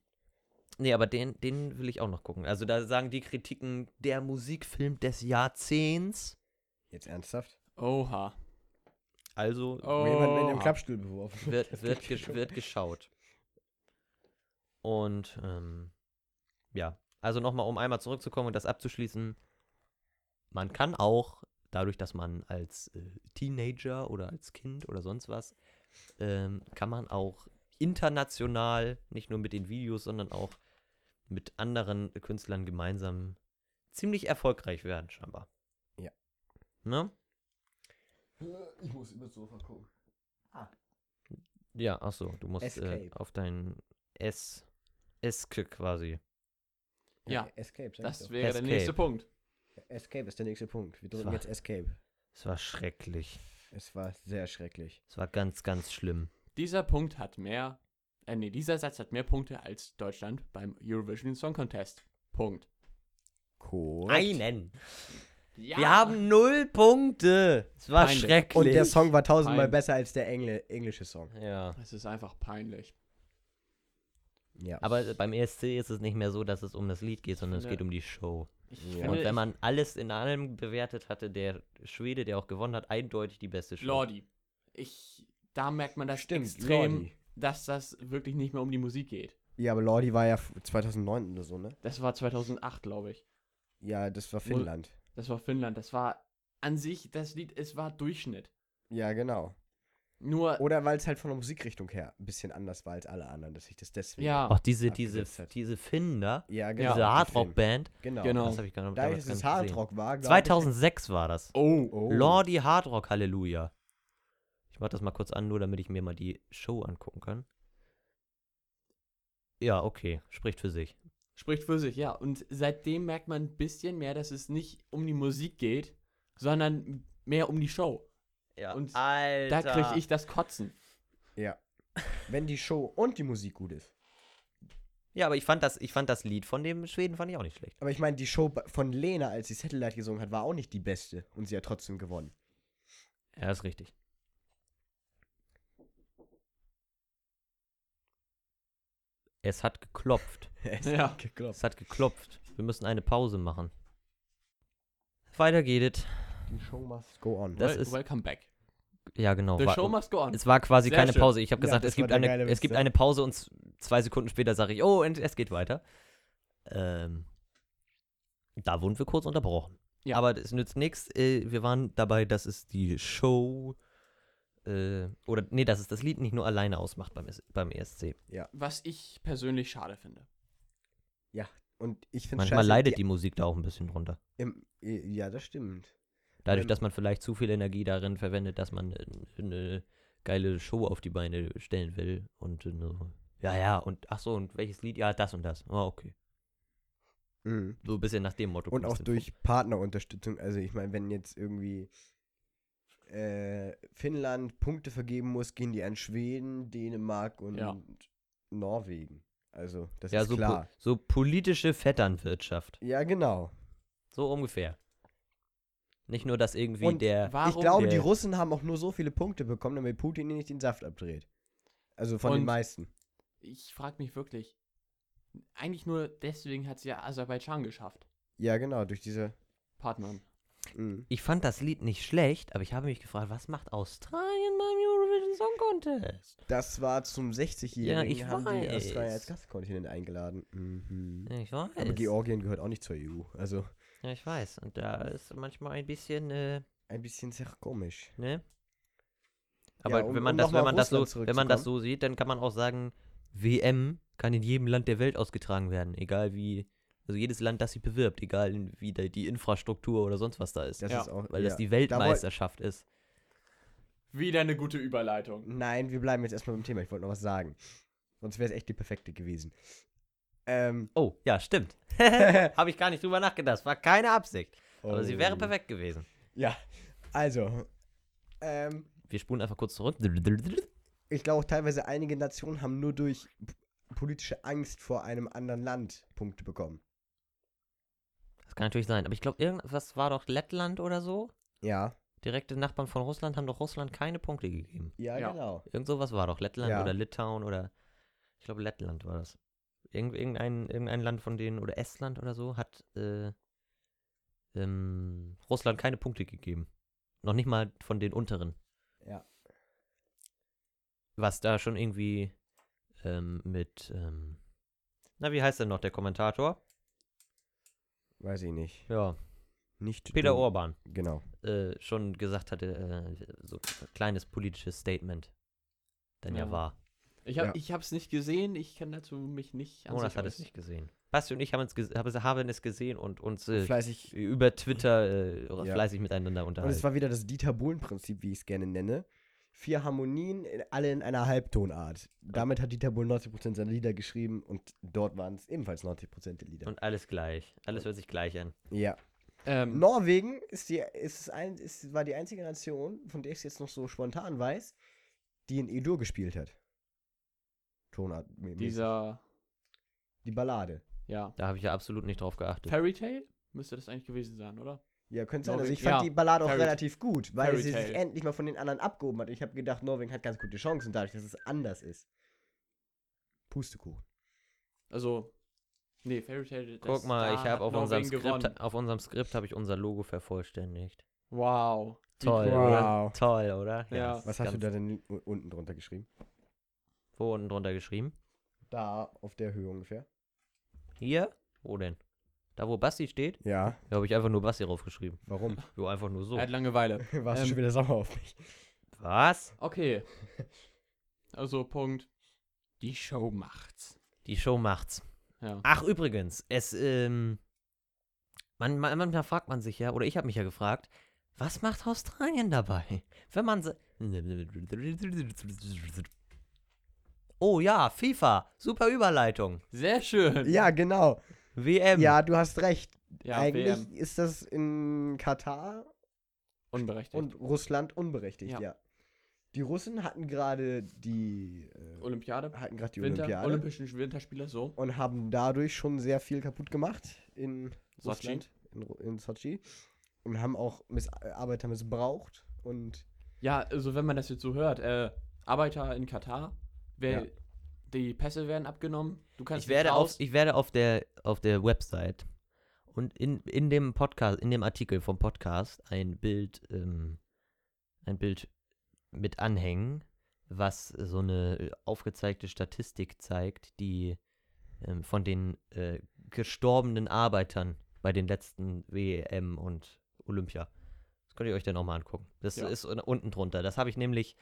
nee, aber den, den will ich auch noch gucken. Also da sagen die Kritiken, der Musikfilm des Jahrzehnts. Jetzt ernsthaft? Oha. Also Oh. Jemand mit dem Klappstuhl beworfen. wird, wird, gesch wird geschaut. Und ähm, ja, also nochmal, um einmal zurückzukommen und das abzuschließen, man kann auch, dadurch, dass man als äh, Teenager oder als Kind oder sonst was, ähm, kann man auch international, nicht nur mit den Videos, sondern auch mit anderen Künstlern gemeinsam ziemlich erfolgreich werden, scheinbar. Ja. Ne? Ich muss über das Sofa gucken. Ja, ach so, du musst äh, Escape. auf dein S Eske quasi. Ja, Escape. sag ich Das wäre Escape. der nächste Punkt. Escape ist der nächste Punkt. Wir drücken war- jetzt Escape. Es war schrecklich. Es war sehr schrecklich. Es war ganz, ganz schlimm. Dieser Punkt hat mehr, äh, nee, dieser Satz hat mehr Punkte als Deutschland beim Eurovision Song Contest. Punkt. Korrekt. Einen. Ja. Wir haben null Punkte. Es war Peinlich. schrecklich. Und der Song war tausendmal Fein. besser als der Engl englische Song. Ja. Es ist einfach peinlich. Ja. Aber beim ESC ist es nicht mehr so, dass es um das Lied geht, sondern es geht um die Show. Ja. Und wenn man alles in allem bewertet, hatte der Schwede, der auch gewonnen hat, eindeutig die beste Show. Lordi, ich, da merkt man das Stimmt, extrem, Lordi. dass das wirklich nicht mehr um die Musik geht. Ja, aber Lordi war ja f- 2009 oder so, ne? Das war 2008, glaube ich. Ja, das war Finnland. Das war Finnland. Das war an sich, das Lied, es war Durchschnitt. Ja, genau. Nur, Oder weil es halt von der Musikrichtung her ein bisschen anders war als alle anderen, dass ich das deswegen. ja, Auch diese, diese, hat. diese Finnen da, Ja, genau. diese die Hardrock-Band. Genau. Genau. das habe ich gar nicht, Dadurch, damals dass es. Hardrock war, glaub 2006 war das. oh, Ich, oh. Lordi Hardrock, Halleluja. Ich mach das mal kurz an, nur damit ich mir mal die Show angucken kann. Ja, okay, spricht für sich. spricht für sich, ja. Und seitdem merkt man ein bisschen mehr, dass es nicht um die Musik geht, sondern mehr um die Show. Ja, Und Alter. Da kriege ich das Kotzen. Ja. Wenn die Show und die Musik gut ist. Ja, aber ich fand das, ich fand das Lied von dem Schweden fand ich auch nicht schlecht. Aber ich meine, die Show von Lena, als sie Satellite gesungen hat, war auch nicht die beste. Und sie hat trotzdem gewonnen. Ja, ist richtig. Es hat geklopft. Es Ja. hat geklopft. Es hat geklopft. Wir müssen eine Pause machen. Weiter geht es. Die Show must go on. Das Wel ist- welcome back. Ja, genau. The war- show must go on. es war quasi Sehr keine schön. Pause. Ich habe Ja, gesagt, das es gibt, eine, es gibt eine Pause und zwei Sekunden später sage ich, oh, und es geht weiter. Ähm, da wurden wir kurz unterbrochen. Ja. Aber es nützt nichts. Äh, wir waren dabei, dass es die Show äh, oder nee, dass es das Lied nicht nur alleine ausmacht beim, beim ESC. Was ich persönlich schade finde. Und ich finde Manchmal leidet die Musik da auch ein bisschen drunter. Im, ja, das stimmt. Dadurch, dass man vielleicht zu viel Energie darin verwendet, dass man äh, eine geile Show auf die Beine stellen will. Und äh, so, ja, ja, und ach so, und welches Lied? Ja, das und das. Oh, okay. Mhm. So ein bisschen nach dem Motto. Und auch du durch Partnerunterstützung. Also ich meine, wenn jetzt irgendwie äh, Finnland Punkte vergeben muss, gehen die an Schweden, Dänemark und Ja. Norwegen. Also das Ja, ist so, po klar. so politische Vetternwirtschaft. Ja, genau. So ungefähr. Nicht nur, dass irgendwie Und der. Warum? ich glaube, die der- Russen haben auch nur so viele Punkte bekommen, damit Putin ihnen nicht den Saft abdreht. Also von den meisten. Ich frage mich wirklich. Eigentlich nur deswegen hat es ja Aserbaidschan geschafft. Ja, genau, durch diese. Partnern. Mhm. Ich fand das Lied nicht schlecht, aber ich habe mich gefragt, was macht Australien beim Eurovision Song Contest. Das war zum 60-Jährigen, Ja, ich haben die weiß. Australier als Gastkontinent eingeladen. Mhm. Ich weiß. Aber Georgien gehört auch nicht zur EU. Also Ja, ich weiß. Und da ist manchmal ein bisschen, äh, ein bisschen sehr komisch. ne? Aber um- wenn man um das, wenn man das so, wenn man das so sieht, dann kann man auch sagen, WM kann in jedem Land der Welt ausgetragen werden, egal wie, also jedes Land, das sie bewirbt, egal in- wie da die Infrastruktur oder sonst was da ist, Das Ja, ist auch, weil ja. das die Da Weltmeisterschaft ist. Wieder eine gute Überleitung. Nein, wir bleiben jetzt erstmal beim Thema. Ich wollte noch was sagen. Sonst wäre es echt die perfekte gewesen. Ähm, Oh, ja, stimmt. Habe ich gar nicht drüber nachgedacht. War keine Absicht. Aber sie wäre oh. perfekt gewesen. Ja, also, ähm, Wir spulen einfach kurz zurück. ich glaube auch teilweise einige Nationen haben nur durch politische Angst vor einem anderen Land Punkte bekommen. Das kann natürlich sein. Aber ich glaube, irgendwas war doch Lettland oder so. Ja, Direkte Nachbarn von Russland haben doch Russland keine Punkte gegeben. ja, Ja. genau. Irgend sowas war doch. Lettland Ja. oder Litauen oder. Ich glaube, Lettland war das. Irgend, irgendein, irgendein Land von denen oder Estland oder so hat äh, ähm, Russland keine Punkte gegeben. Noch nicht mal von den unteren. Ja. Was da schon irgendwie ähm, mit. Ähm, na, wie heißt denn noch der Kommentator? Weiß ich nicht. Ja, Nicht Peter dumm. Orban. Genau. äh, schon gesagt hatte, äh, so ein kleines politisches Statement. Dann ja, Ja. war. Ich, hab, Ja. hab's nicht gesehen, ich kann dazu mich nicht an Jonas sich hat es nicht gesehen. Basti und ich haben es, haben, es gesehen und uns äh, Fleißig. über Twitter äh, Ja. fleißig miteinander Und unterhalten. es war wieder das Dieter Bohlen-Prinzip, wie ich es gerne nenne. Vier Harmonien, alle in einer Halbtonart. Damit hat Dieter Bohlen 90% seiner Lieder geschrieben und dort waren es ebenfalls 90% der Lieder. und alles gleich. Alles hört sich gleich an. ja. Ähm, Norwegen ist die, ist es ein, ist, war die einzige Nation, von der ich es jetzt noch so spontan weiß, die in E-Dur gespielt hat. Tonart. dieser, Die Ballade. ja. Da habe ich ja absolut nicht drauf geachtet. Fairy Tale müsste das eigentlich gewesen sein, oder? Ja, könnte sein. Also ich fand ja, die Ballade auch Fairy- relativ gut, weil Fairy sie sich Tale. endlich mal von den anderen abgehoben hat. Ich habe gedacht, Norwegen hat ganz gute Chancen, dadurch, dass es anders ist. Pustekuchen. Also, nee, Fairy Tale. Guck mal, ich habe auf unserem Skript, auf unserem Skript habe ich unser Logo vervollständigt. Wow. Toll, oder? Wow. Toll, oder? Ja. Was hast du da denn unten drunter geschrieben? Wo unten drunter geschrieben? Da auf der Höhe ungefähr. Hier? Wo denn? Da, wo Basti steht? Ja. Da habe ich einfach nur Basti draufgeschrieben. Warum? Jo, einfach nur so. Er hat Langeweile. Warst du Ähm, schon wieder sauer auf mich? Was? Okay. Also, Punkt. Die Show macht's. Die Show macht's. Ja. Ach, übrigens, es, ähm, man, man, manchmal fragt man sich ja, oder ich habe mich ja gefragt, was macht Australien dabei? Wenn man se- Oh ja, FIFA, super Überleitung. Sehr schön. Ja, genau. WM. Ja, du hast recht. Ja, Eigentlich WM. ist das in Katar Unberechtigt. und Russland unberechtigt, ja. Ja. Die Russen hatten gerade die, äh, Olympiade. hatten gerade die Winter, Olympiade Olympischen Winterspiele, so. und haben dadurch schon sehr viel kaputt gemacht in Sochi. Russland, in, in Sochi und haben auch Miss Arbeiter missbraucht und Ja, also wenn man das jetzt so hört, äh, Arbeiter in Katar, wer, Ja. die Pässe werden abgenommen, du kannst Ich werde, auf, ich werde auf der, auf der Website und in, in dem Podcast, in dem Artikel vom Podcast ein Bild, ähm, ein Bild mit anhängen, was so eine äh, aufgezeigte Statistik zeigt, die ähm, von den äh, gestorbenen Arbeitern bei den letzten WM und Olympia. Das könnt ihr euch dann auch mal angucken. Das Ja. ist un- unten drunter. Das habe ich nämlich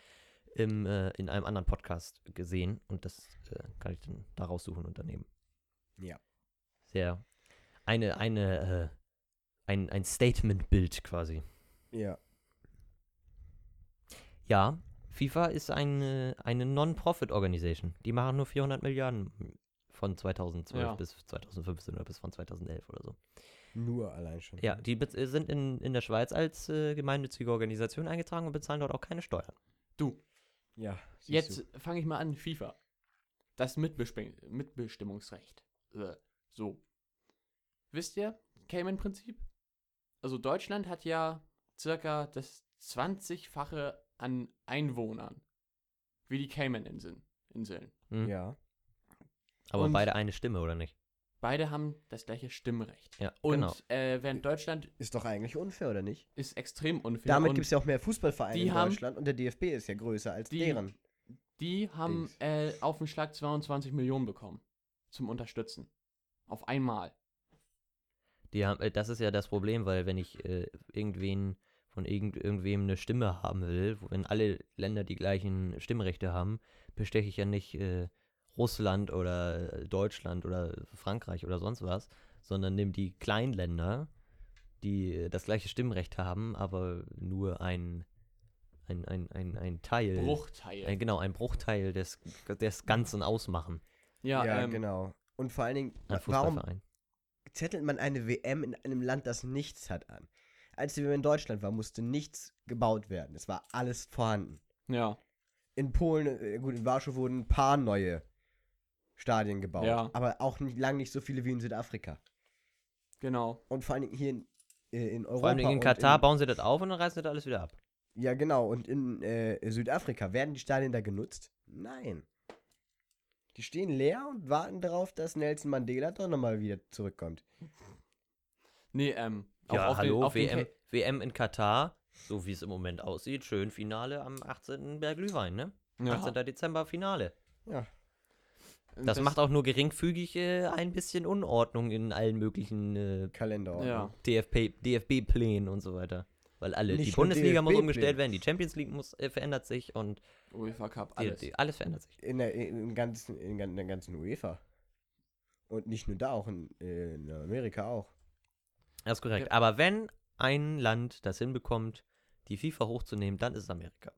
im, äh, in einem anderen Podcast gesehen und das äh, kann ich dann da raussuchen und daneben. Ja. Sehr. Eine, eine, äh, ein, ein Statement-Bild quasi. ja. Ja, FIFA ist eine, eine Non-Profit-Organisation. Die machen nur 400 Milliarden von 2012 Ja. bis 2015 oder bis von 2011 oder so. Nur allein schon. Ja, die sind in, in der Schweiz als äh, gemeinnützige Organisation eingetragen und bezahlen dort auch keine Steuern. Du, Ja. jetzt fange ich mal an, FIFA. Das Mitbesp Mitbestimmungsrecht. Äh, so. Wisst ihr, Cayman-Prinzip? Also Deutschland hat ja circa das 20-fache an Einwohnern. Wie die Cayman-Inseln. Inseln. du. Hm? Ja. Aber Und- beide eine Stimme, oder nicht? Beide haben das gleiche Stimmrecht. Ja, Und genau. äh, während Deutschland Ist doch eigentlich unfair, oder nicht? ist extrem unfair. Damit gibt es ja auch mehr Fußballvereine die in haben- Deutschland und der DFB ist ja größer als Die- deren. die haben äh, auf den Schlag 22 Millionen bekommen zum Unterstützen. Auf einmal. Die haben, äh, das ist ja das Problem, weil wenn ich äh, irgendwen von irgend, irgendwem eine Stimme haben will, wenn alle Länder die gleichen Stimmrechte haben, besteche ich ja nicht äh, Russland oder äh, Deutschland oder Frankreich oder sonst was, sondern nehme die Kleinländer, die äh, das gleiche Stimmrecht haben, aber nur ein, ein, ein, ein, ein Teil, Bruchteil. ein, genau, ein Bruchteil des, des Ganzen ausmachen. ja, Ja, ähm, genau. Und vor allen Dingen, warum zettelt man eine WM in einem Land, das nichts hat an? Als die WM in Deutschland war, musste nichts gebaut werden. Es war alles vorhanden. ja. In Polen, äh, gut, in Warschau wurden ein paar neue Stadien gebaut. Ja. Aber auch nicht, lang nicht so viele wie in Südafrika. Genau. Und vor allen Dingen hier in, äh, in Europa. Vor allem in Katar in, bauen sie das auf und dann reißen sie das alles wieder ab. Ja, genau. Und in äh, Südafrika werden die Stadien da genutzt? Nein. Die stehen leer und warten darauf, dass Nelson Mandela doch nochmal wieder zurückkommt. Nee, ähm, auch Ja, auf hallo, den, auf WM, WM in Katar, so wie es im Moment aussieht, schön Finale am 18. Berglühwein, ne? Ja. 18. Dezember Finale. Ja. Das, macht auch nur geringfügig äh, ein bisschen Unordnung in allen möglichen äh, Kalender. Ja. DFB, DFB-Plänen und so weiter. Weil alle, Nicht die Bundesliga muss umgestellt werden, die Champions League muss, äh, verändert sich und UEFA Cup, alles. alles. Die, die, alles verändert sich. In der, in, ganzen, in, in der ganzen UEFA. Und nicht nur da, auch in, in Amerika auch. Das ist korrekt. Ja. Aber wenn ein Land das hinbekommt, die FIFA hochzunehmen, dann ist es Amerika.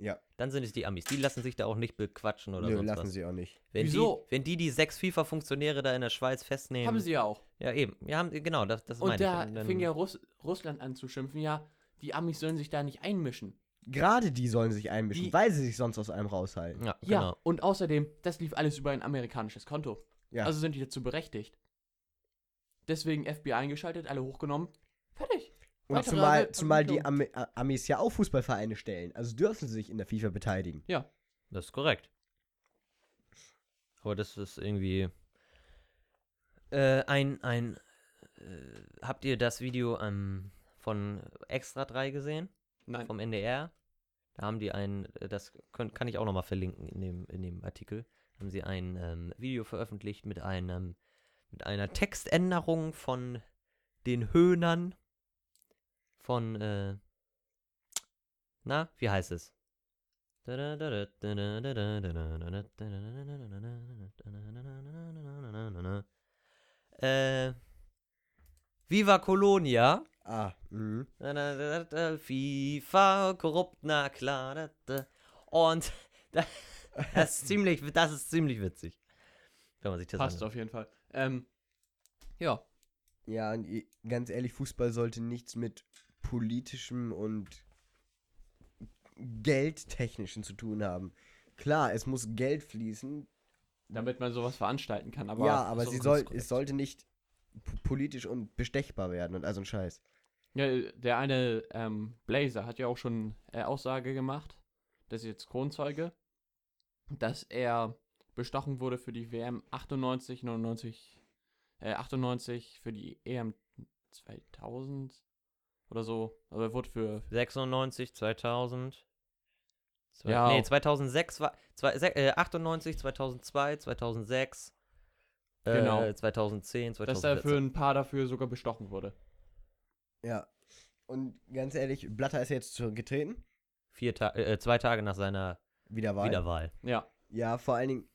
Ja, Dann sind es die Amis. Die lassen sich da auch nicht bequatschen oder nö, sonst lassen was. sie auch nicht. Wenn Wieso? Die, wenn die die sechs FIFA-Funktionäre da in der Schweiz festnehmen. Haben sie ja auch. Ja, eben. Ja, haben, genau, das, das Und meine da ich. Und dann- fing ja Russ Russland an zu schimpfen, ja, die Amis sollen sich da nicht einmischen. Gerade die sollen sich einmischen, Die- weil sie sich sonst aus einem raushalten. Ja, Ja, genau. und außerdem, das lief alles über ein amerikanisches Konto. Ja. Also sind die dazu berechtigt. Deswegen FBI eingeschaltet, alle hochgenommen. Und zumal, zumal die Entwicklung. Ami A- Amis ja auch Fußballvereine stellen. Also dürfen sie sich in der FIFA beteiligen. Ja. Das ist korrekt. Aber das ist irgendwie. Äh, ein, ein. Äh, habt ihr das Video ähm, von Extra 3 gesehen? Nein. Vom NDR? Da haben die ein, äh, das könnt, kann ich auch nochmal verlinken in dem, in dem Artikel. Haben sie ein ähm, Video veröffentlicht mit einem, mit einer Textänderung von den Höhnern von, äh, na, wie heißt es? Äh, Viva Colonia. Ah, mhm. FIFA, korrupt, na klar. Und da- das ist ziemlich, das ist ziemlich witzig. Wenn man sich das Passt anhört. auf jeden Fall. Ähm, ja. Ja, ganz ehrlich, Fußball sollte nichts mit politischem und geldtechnischen zu tun haben. Klar, es muss Geld fließen. Damit man sowas veranstalten kann. Aber ja, aber sie soll, es sollte nicht politisch und bestechbar werden und also ein Scheiß. Ja, der eine ähm, Blazer hat ja auch schon äh, Aussage gemacht, das ist jetzt Kronzeuge, dass er bestochen wurde für die WM 98, 99, äh, 98 für die EM 2000 oder so. Also er wurde für 96, 2000. Zwei, Ja. Nee, 2006 war. Zwei, se- äh, 98, 2002, 2006. äh, Genau. 2010, dass er für 2014. ein paar dafür sogar bestochen wurde. Ja. Und ganz ehrlich, Blatter ist jetzt zurückgetreten. Vier Ta äh, zwei Tage nach seiner Wiederwahl. Wiederwahl. Ja. Ja, vor allen Dingen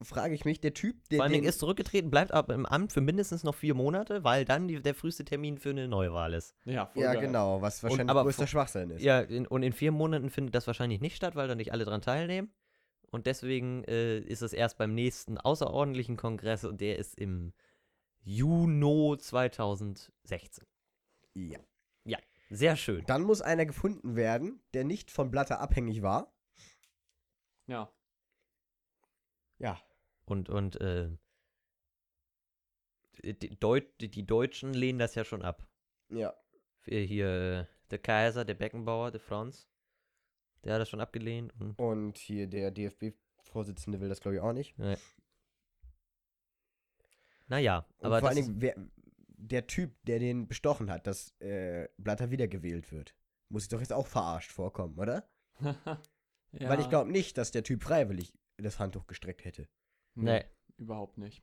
frage ich mich, der Typ, der. Vor allen Dingen den- ist zurückgetreten, bleibt aber im Amt für mindestens noch vier Monate, weil dann die, der früheste Termin für eine Neuwahl ist. Ja, voll Ja, geil. genau, was wahrscheinlich aber größter Schwachsinn ist. Ja, in, und in vier Monaten findet das wahrscheinlich nicht statt, weil da nicht alle dran teilnehmen. Und deswegen äh, ist es erst beim nächsten außerordentlichen Kongress und der ist im Juni 2016. ja. Sehr schön. Dann muss einer gefunden werden, der nicht von Blatter abhängig war. Ja. Ja. Und, und äh, die, Deut die Deutschen lehnen das ja schon ab. Ja. Hier, hier äh, der Kaiser, der Beckenbauer, der Franz, der hat das schon abgelehnt. Und Und hier der DFB-Vorsitzende will das, glaube ich, auch nicht. Ja. Naja, Und aber vor allen Dingen, wer, der Typ, der den bestochen hat, dass äh, Blatter wiedergewählt wird, muss sich doch jetzt auch verarscht vorkommen, oder? ja, Weil ich glaube nicht, dass der Typ freiwillig das Handtuch gestreckt hätte. Nee, Nee. überhaupt nicht.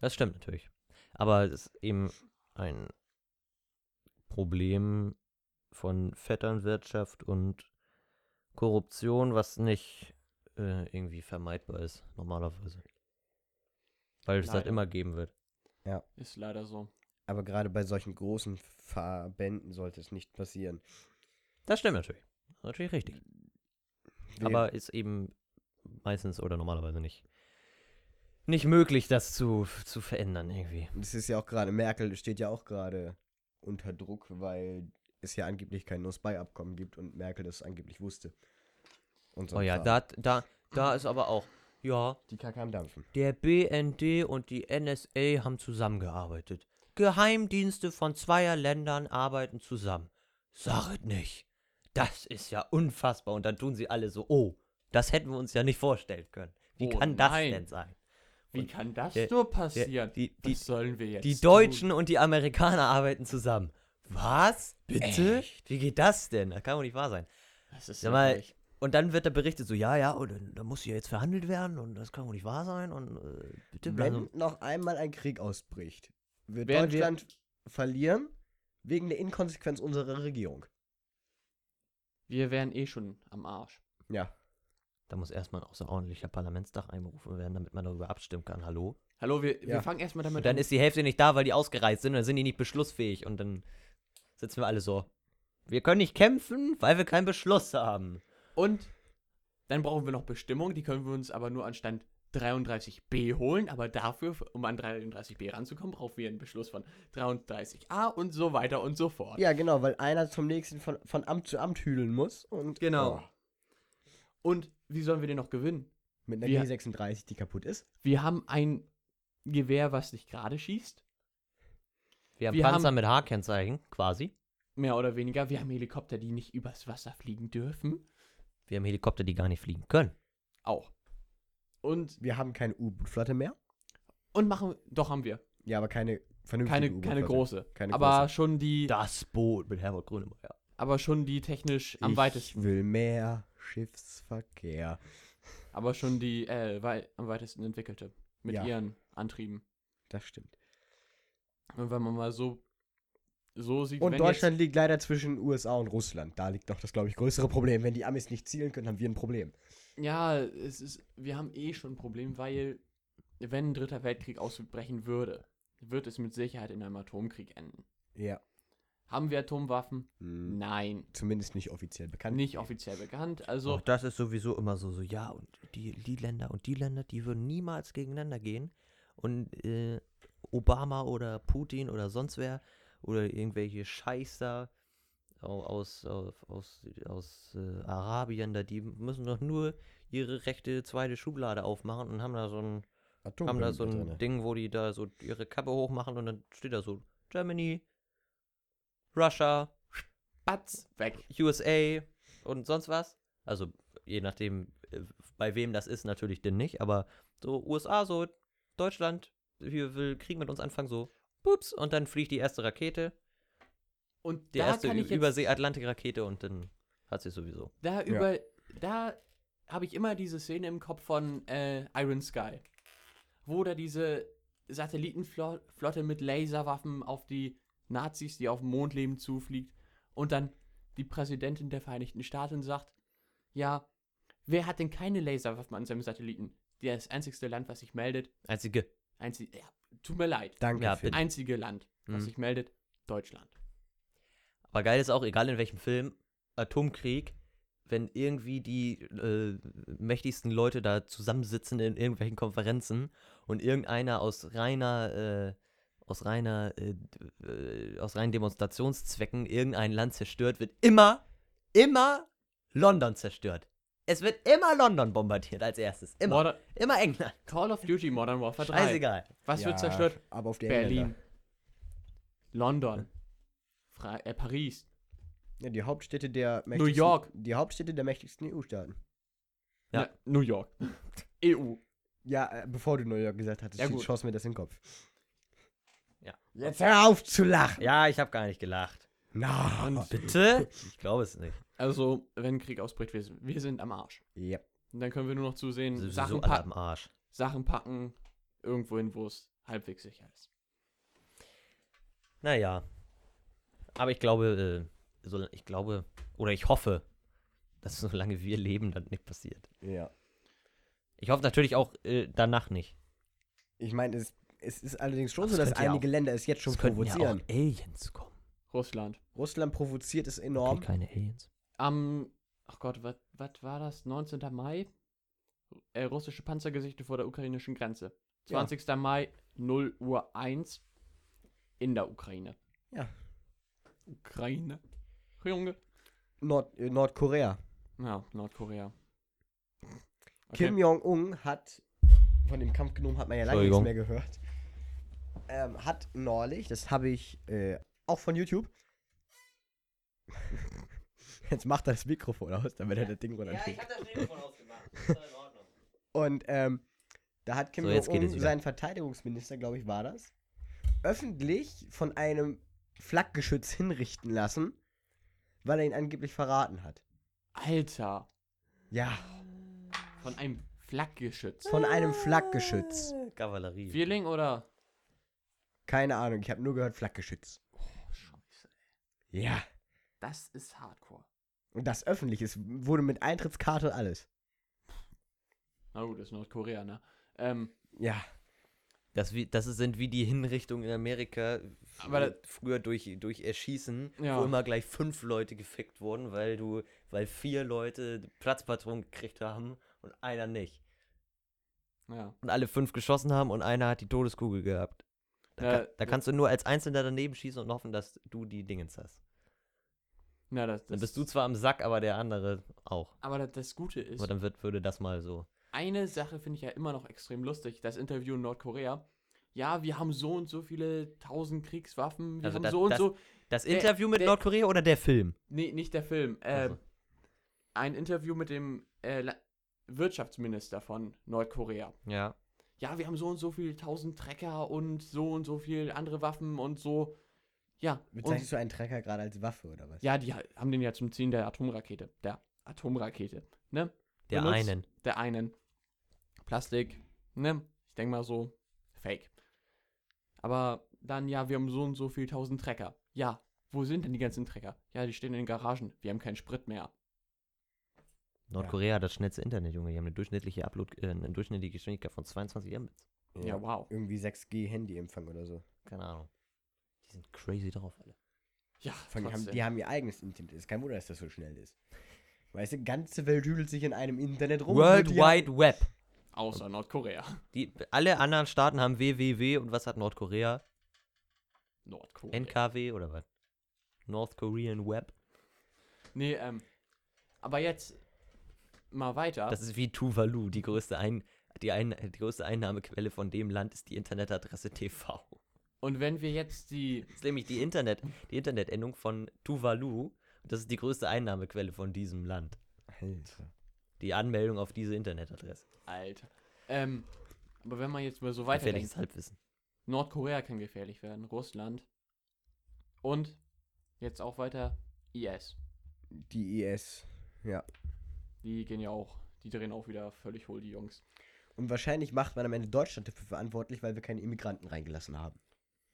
das stimmt natürlich. Aber es ist eben ein Problem von Vetternwirtschaft und Korruption, was nicht äh, irgendwie vermeidbar ist, normalerweise. Weil es das Leider. immer geben wird. Ist leider so. Aber gerade bei solchen großen Verbänden sollte es nicht passieren. Das stimmt natürlich. Natürlich richtig. Wir- Aber ist eben meistens oder normalerweise nicht, nicht möglich, das zu, zu verändern irgendwie. Das ist ja auch gerade, Merkel steht ja auch gerade unter Druck, weil es ja angeblich kein No-Spy-Abkommen gibt und Merkel das angeblich wusste. Und so Oh ja, da, da, da ist aber auch, ja, Die Kacke am Dampfen. der BND und die NSA haben zusammengearbeitet. Geheimdienste von zweier Ländern arbeiten zusammen. Sag es nicht. Das ist ja unfassbar. Und dann tun sie alle so, oh, das hätten wir uns ja nicht vorstellen können. Wie Oh kann das nein. denn sein? Wie Und kann das der- nur passieren? die- die- Was sollen wir jetzt Die tun? Deutschen und die Amerikaner arbeiten zusammen. Was? Bitte? Echt? Wie geht das denn? Das kann doch nicht wahr sein. Das ist Sag mal, wirklich- Und dann wird da berichtet, so, ja, ja, und dann, dann muss hier jetzt verhandelt werden und das kann doch nicht wahr sein und äh, bitte Wenn also, noch einmal ein Krieg ausbricht, wird Werden wir- Deutschland verlieren wegen der Inkonsequenz unserer Regierung. wir wären eh schon am Arsch. Ja. Da muss erstmal ein außerordentlicher Parlamentstag einberufen werden, damit man darüber abstimmen kann. Hallo? Hallo, wir, wir Ja. fangen erstmal damit Und dann an. ist die Hälfte nicht da, weil die ausgereist sind und dann sind die nicht beschlussfähig und dann sitzen wir alle so. Wir können nicht kämpfen, weil wir keinen Beschluss haben. Und dann brauchen wir noch Bestimmungen, die können wir uns aber nur an Stand 33b holen, aber dafür, um an 33b ranzukommen, brauchen wir einen Beschluss von 33a und so weiter und so fort. Ja, genau, weil einer zum nächsten von, von Amt zu Amt hüdeln muss und Genau. Oh, Und wie sollen wir den noch gewinnen? mit einer Wir- G36, die kaputt ist. Wir haben ein Gewehr, was nicht gerade schießt, Wir haben Wir Panzer haben- mit H-Kennzeichen, quasi. mehr oder weniger. Wir haben Helikopter, die nicht übers Wasser fliegen dürfen. Wir haben Helikopter, die gar nicht fliegen können. Auch. Und, Wir haben keine U-Boot-Flotte mehr. und machen, doch haben wir. Ja, aber keine vernünftige Keine, U-Boot-Flotte. keine große. Keine aber große. schon die, Das Boot mit Herbert Grönemeyer. aber schon die technisch am ich weitesten. will mehr Schiffsverkehr. Aber schon die äh, wei am weitesten entwickelte. Mit Ja. ihren Antrieben. Das stimmt. Und wenn man mal so, so sieht, Und Deutschland liegt leider zwischen USA und Russland. Da liegt doch das, glaube ich, größere Problem. Wenn die Amis nicht zielen können, haben wir ein Problem. Ja, es ist, wir haben eh schon ein Problem, weil, wenn ein dritter Weltkrieg ausbrechen würde, wird es mit Sicherheit in einem Atomkrieg enden. Ja. Haben wir Atomwaffen? Hm, Nein. Zumindest nicht offiziell bekannt. Nicht offiziell bekannt. Also, Auch das ist sowieso immer so, so, ja, und die, die Länder und die Länder, die würden niemals gegeneinander gehen. Und äh, Obama oder Putin oder sonst wer oder irgendwelche Scheißer au- aus, aus, aus, aus äh, Arabien, da, die müssen doch nur ihre rechte zweite Schublade aufmachen und haben da so ein, haben da so ein Atombomben Ding, wo die da so ihre Kappe hochmachen und dann steht da so Germany, Russia, batz, weg. USA und sonst was. Also je nachdem, äh, bei wem das ist, natürlich denn nicht, aber so USA, so Deutschland, hier will Krieg mit uns anfangen, so pups, und dann fliegt die erste Rakete, Und die da erste kann ich jetzt, Übersee-Atlantik-Rakete und dann hat sie sowieso. da über, da habe ich immer diese Szene im Kopf von äh, Iron Sky, wo da diese Satellitenflotte mit Laserwaffen auf die Nazis, die auf dem Mond leben, zufliegt und dann die Präsidentin der Vereinigten Staaten sagt, ja, wer hat denn keine Laserwaffen an seinem Satelliten? Das einzigste Land, was sich meldet, Einzige. einzig, ja, tut mir leid, Danke, Ja, bitte. einzige Land, was Mhm. sich meldet, Deutschland. Aber geil ist auch, egal in welchem Film, Atomkrieg, wenn irgendwie die äh, mächtigsten Leute da zusammensitzen in irgendwelchen Konferenzen und irgendeiner aus reiner, äh, aus reiner, äh, äh, aus reinen Demonstrationszwecken irgendein Land zerstört, wird immer, immer London zerstört. Es wird immer London bombardiert als erstes. Immer. Modern, immer England. Call of Duty Modern Warfare 3. Scheißegal. Was Ja, wird zerstört? Aber auf der Berlin. Engländer. London. Fra äh, Paris. Ja, die Hauptstädte der New mächtigsten, York. Die Hauptstädte der mächtigsten EU-Staaten. Ja. Na, New York. EU. Ja, äh, bevor du New York gesagt hattest, Ja, ja, gut. schoss mir das in den Kopf. Ja. Jetzt hör auf zu lachen. Ja, ich habe gar nicht gelacht. Na. Und Bitte? Ich glaube es nicht. also, wenn Krieg ausbricht, wir, sind- wir sind am Arsch. Ja. Und dann können wir nur noch zusehen, Sowieso Sachen, alle pack am Arsch. Sachen packen, irgendwo hin, wo es halbwegs sicher ist. Naja. Aber ich glaube, äh, so, ich glaube, oder ich hoffe, dass solange wir leben, das nicht passiert. Ja. Ich hoffe natürlich auch äh, danach nicht. Ich meine, es, es ist allerdings schon so, dass ja einige Länder es jetzt schon Es ja provozieren. auch Aliens kommen. Russland. Russland provoziert es Okay, enorm. keine Aliens. Am, ach Gott, was war das? 19. Mai? Äh, russische Panzergesichter vor der ukrainischen Grenze. Ja. 20. Mai, 0 Uhr 1 in der Ukraine. Ja. Ukraine. Junge. Nord äh, Nordkorea. Ja, Nordkorea. Kim Jong-un hat, von dem Kampf genommen hat man ja lange nichts mehr gehört, ähm, hat neulich, das habe ich äh, auch von YouTube, jetzt macht er das Mikrofon aus, damit er das Ding runterkriegt. das Telefon ausgemacht. Das ist in Ordnung. Und ähm, da hat Kim So, Jong-un, sein Verteidigungsminister, glaube ich, war das, öffentlich von einem Flakgeschütz hinrichten lassen, weil er ihn angeblich verraten hat. Alter. Ja, Von einem Flakgeschütz. von einem Flakgeschütz. Kavallerie. Vierling oder? Keine Ahnung, ich habe nur gehört Flakgeschütz. Oh, scheiße. Ja. Das ist Hardcore. Und das öffentlich ist, wurde mit Eintrittskarte und alles. Na gut, das ist Nordkorea, ne? Ähm, Ja. Das, wie, das sind wie die Hinrichtungen in Amerika Aber früher, früher durch, durch Erschießen, Ja. wo immer gleich fünf Leute gefickt wurden, weil du, weil vier Leute Platzpatronen gekriegt haben und einer nicht. ja. Und alle fünf geschossen haben und einer hat die Todeskugel gehabt. Da, Ja, da kannst du nur als Einzelner daneben schießen und hoffen, dass du die Dingens hast. Na, das, Dann das, bist du zwar am Sack, aber der andere auch. Aber das, das Gute ist, Aber dann wird, würde das mal so. eine Sache finde ich ja immer noch extrem lustig, das Interview in Nordkorea. Ja, wir haben so und so viele tausend Kriegswaffen, wir Also haben das- so und so. Das Der- Interview mit der- Nordkorea oder der Film? Nee, nicht der Film. Äh, Also. Ein Interview mit dem äh, Wirtschaftsminister von Nordkorea. Ja. Ja, wir haben so und so viele tausend Trecker und so und so viele andere Waffen und so. Ja, Bezeichnest du einen Trecker gerade als Waffe oder was? ja, die ha- haben den ja zum Ziehen der Atomrakete. Der Atomrakete. Ne? Der benutzt. einen. der einen Plastik, ne? Ich denke mal so, fake. Aber dann, ja, wir haben so und so viel tausend Trecker. Ja, wo sind denn die ganzen Trecker? Ja, die stehen in den Garagen. Wir haben keinen Sprit mehr. Nordkorea hat das schnellste Internet, Junge. Die haben eine durchschnittliche Upload, äh, eine durchschnittliche Geschwindigkeit von 22 Mbits. Ja, wow. Irgendwie 6G Handyempfang oder so. Keine Ahnung. Die sind crazy drauf, alle. Ja, Vor allem, die, haben, die haben ihr eigenes Internet. Ist kein Wunder, dass das so schnell ist. Weißt du, ganze Welt hüdelt sich in einem Internet rum. World die haben- Wide Web. Außer Nordkorea. Die, alle anderen Staaten haben WWW und was hat Nordkorea? Nordkorea. NKW oder was? North Korean Web. Nee, ähm, aber jetzt mal weiter. Das ist wie Tuvalu. Die größte, Ein, die, Ein, die größte Einnahmequelle von dem Land ist die Internetadresse TV. Und wenn wir jetzt die, Das ist nämlich die, Internet, die Internetendung von Tuvalu. Das ist die größte Einnahmequelle von diesem Land. Alter. Die Anmeldung auf diese Internetadresse. Alter, ähm, aber wenn man jetzt mal so Gefährliches weiterdenkt, Halbwissen. Nordkorea kann gefährlich werden, Russland und jetzt auch weiter IS. Die IS. Ja. Die gehen ja auch, die drehen auch wieder völlig hohl, die Jungs. Und wahrscheinlich macht man am Ende Deutschland dafür verantwortlich, weil wir keine Immigranten reingelassen haben.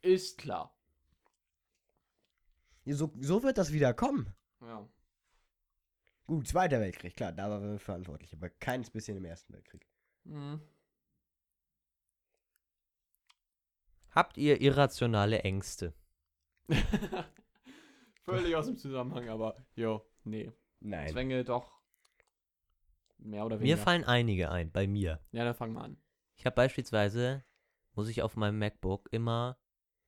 Ist klar. Ja, So, so wird das wieder kommen. Ja. Gut, Zweiter Weltkrieg, klar, da waren wir verantwortlich, aber keines bisschen im Ersten Weltkrieg. Mhm. Habt ihr irrationale Ängste? völlig aus dem Zusammenhang, aber jo, nee. Nein. Zwänge doch mehr oder Mir weniger. fallen einige ein, bei mir. ja, dann fangen wir an. Ich habe beispielsweise, muss ich auf meinem MacBook immer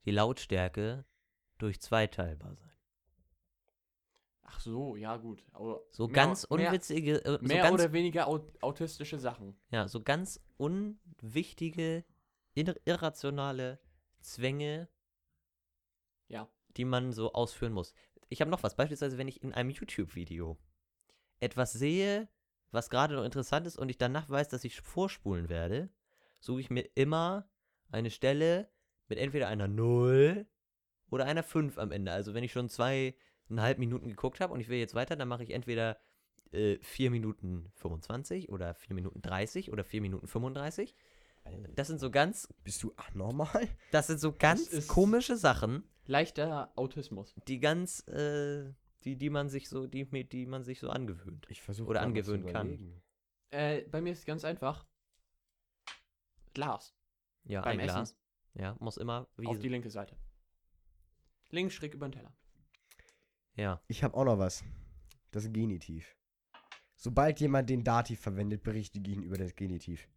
die Lautstärke durch zwei teilbar sein. Ach so, ja gut. Aber So mehr- ganz mehr, unwitzige, äh, so Mehr ganz, oder weniger au autistische Sachen. ja, so ganz unwichtige, ir irrationale Zwänge, Ja. die man so ausführen muss. Ich habe noch was, beispielsweise, wenn ich in einem YouTube-Video etwas sehe, was gerade noch interessant ist und ich danach weiß, dass ich vorspulen werde, suche ich mir immer eine Stelle mit entweder einer 0 oder einer 5 am Ende. Also wenn ich schon zweieinhalb Minuten geguckt habe und ich will jetzt weiter, dann mache ich entweder äh, 4 Minuten 25 oder 4 Minuten 30 oder 4 Minuten 35. Das sind so ganz, Bist du anormal? das sind so ganz komische Sachen, Leichter Autismus. die ganz, äh, die, die man sich so, die, die man sich so angewöhnt. Ich versuche Oder angewöhnen kann. Äh, bei mir ist es ganz einfach. Glas. Ja, beim ein Essen. Glas. Ja, muss immer wie Auf die linke Seite. Links schräg über den Teller. Ja. Ich habe auch noch was. Das Genitiv. Sobald jemand den Dativ verwendet, berichtige ich ihn über das Genitiv.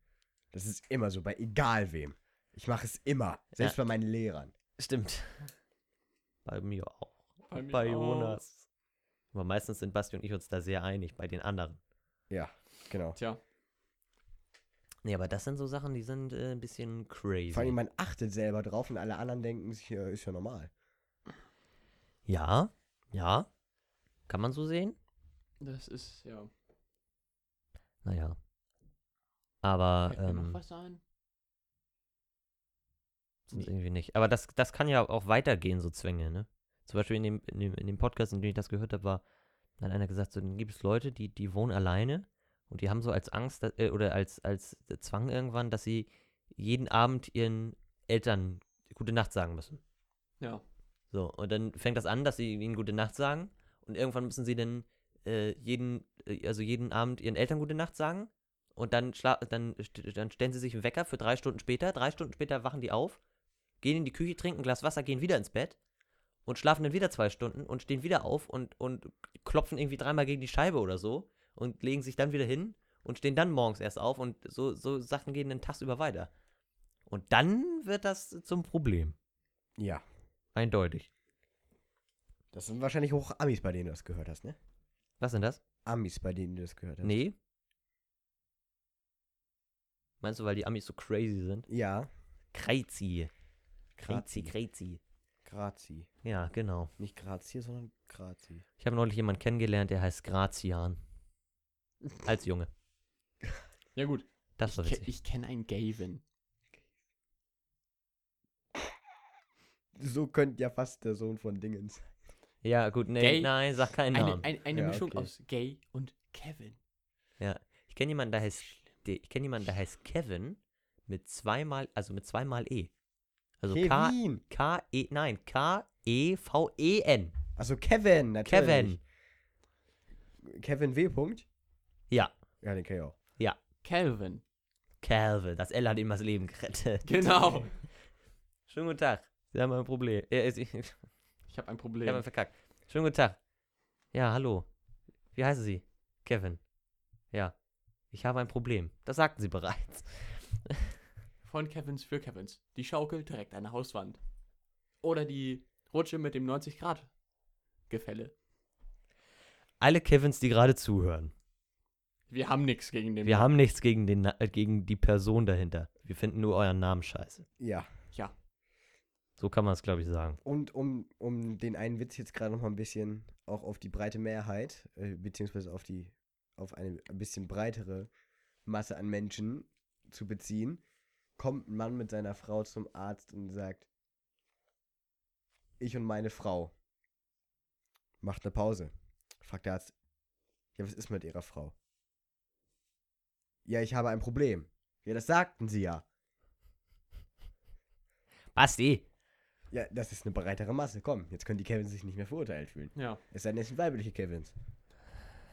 Das ist immer so, bei egal wem. Ich mache es immer. Selbst Ja. bei meinen Lehrern. Stimmt. Bei mir auch. Bei mir Bei auch. Jonas. Aber meistens sind Basti und ich uns da sehr einig, bei den anderen. Ja, genau. Tja, Nee, aber das sind so Sachen, die sind äh, ein bisschen crazy. Vor allem, man achtet selber drauf und alle anderen denken sich, ja, ist ja normal. ja, ja. Kann man so sehen? das ist, ja. Naja. Aber Fällt mir noch ähm, was ein? sonst irgendwie nicht. Aber das, das kann ja auch weitergehen, so Zwänge, ne? Zum Beispiel in dem, in dem, in dem Podcast, in dem ich das gehört habe, war, da hat einer gesagt, so, dann gibt es Leute, die, die wohnen alleine und die haben so als Angst äh, oder als, als Zwang irgendwann, dass sie jeden Abend ihren Eltern gute Nacht sagen müssen. Ja. So, und dann fängt das an, dass sie ihnen gute Nacht sagen und irgendwann müssen sie dann äh, jeden, äh, also jeden Abend ihren Eltern gute Nacht sagen und dann, schla dann, dann stellen sie sich einen Wecker für drei Stunden später. Drei Stunden später wachen die auf, gehen in die Küche, trinken ein Glas Wasser, gehen wieder ins Bett und schlafen dann wieder zwei Stunden und stehen wieder auf und, und klopfen irgendwie dreimal gegen die Scheibe oder so und legen sich dann wieder hin und stehen dann morgens erst auf und so, so Sachen gehen den Tag über weiter. Und dann wird das zum Problem. Ja. Eindeutig. Das sind wahrscheinlich hoch Amis, bei denen du das gehört hast, ne? Was sind das? Amis, bei denen du das gehört hast. Nee. Meinst du, weil die Amis so crazy sind? Ja. Crazy. Crazy, crazy. Grazi. Ja, genau. Nicht Grazie, sondern Grazi. Ich habe neulich jemanden kennengelernt, der heißt Grazian. Als Junge. Ja, gut. Das war ich ke- witzig. ich kenne einen Gavin. So könnte ja fast der Sohn von Dingens. sein. Ja, gut, nee, Gay- nein, sag keinen Eine, Namen. ein, eine Ja, Mischung okay. aus Gay und Kevin. Ich kenne jemanden, der heißt, der, ich kenne jemanden, der heißt Kevin mit zweimal, also mit zweimal E. Also K, Kevin. K, E, nein, K, E, V, E, N. Also Kevin, natürlich. Kevin. Kevin W. Punkt? Ja, Ja, den kenn ich auch. Calvin. Calvin. Das L hat ihm das Leben gerettet. Genau. Schönen guten Tag. Sie haben ein Problem. Äh, ich, Ich habe ein Ich Problem. habe verkackt. Schönen guten Tag. Ja, hallo. Wie heißen Sie? Kevin. Ja. Ich habe ein Problem. Das sagten Sie bereits. Von Kevins für Kevins. Die Schaukel direkt an der Hauswand. Oder die Rutsche mit dem 90 Grad Gefälle. Alle Kevins, die gerade zuhören. Wir haben nichts gegen den. Wir haben nichts gegen, den, äh, gegen die Person dahinter. Wir finden nur euren Namen scheiße. Ja. Ja. So kann man es, glaube ich, sagen. Und um, um den einen Witz jetzt gerade noch mal ein bisschen auch auf die breite Mehrheit, äh, beziehungsweise auf die, auf eine ein bisschen breitere Masse an Menschen zu beziehen, kommt ein Mann mit seiner Frau zum Arzt und sagt, ich und meine Frau. Macht eine Pause. Fragt der Arzt, ja, was ist mit ihrer Frau? Ja, ich habe ein Problem. Ja, das sagten sie ja. Basti! Ja, das ist eine breitere Masse. Komm, jetzt können die Kevins sich nicht mehr verurteilt fühlen. Ja. Es sei denn, es sind weibliche Kevins.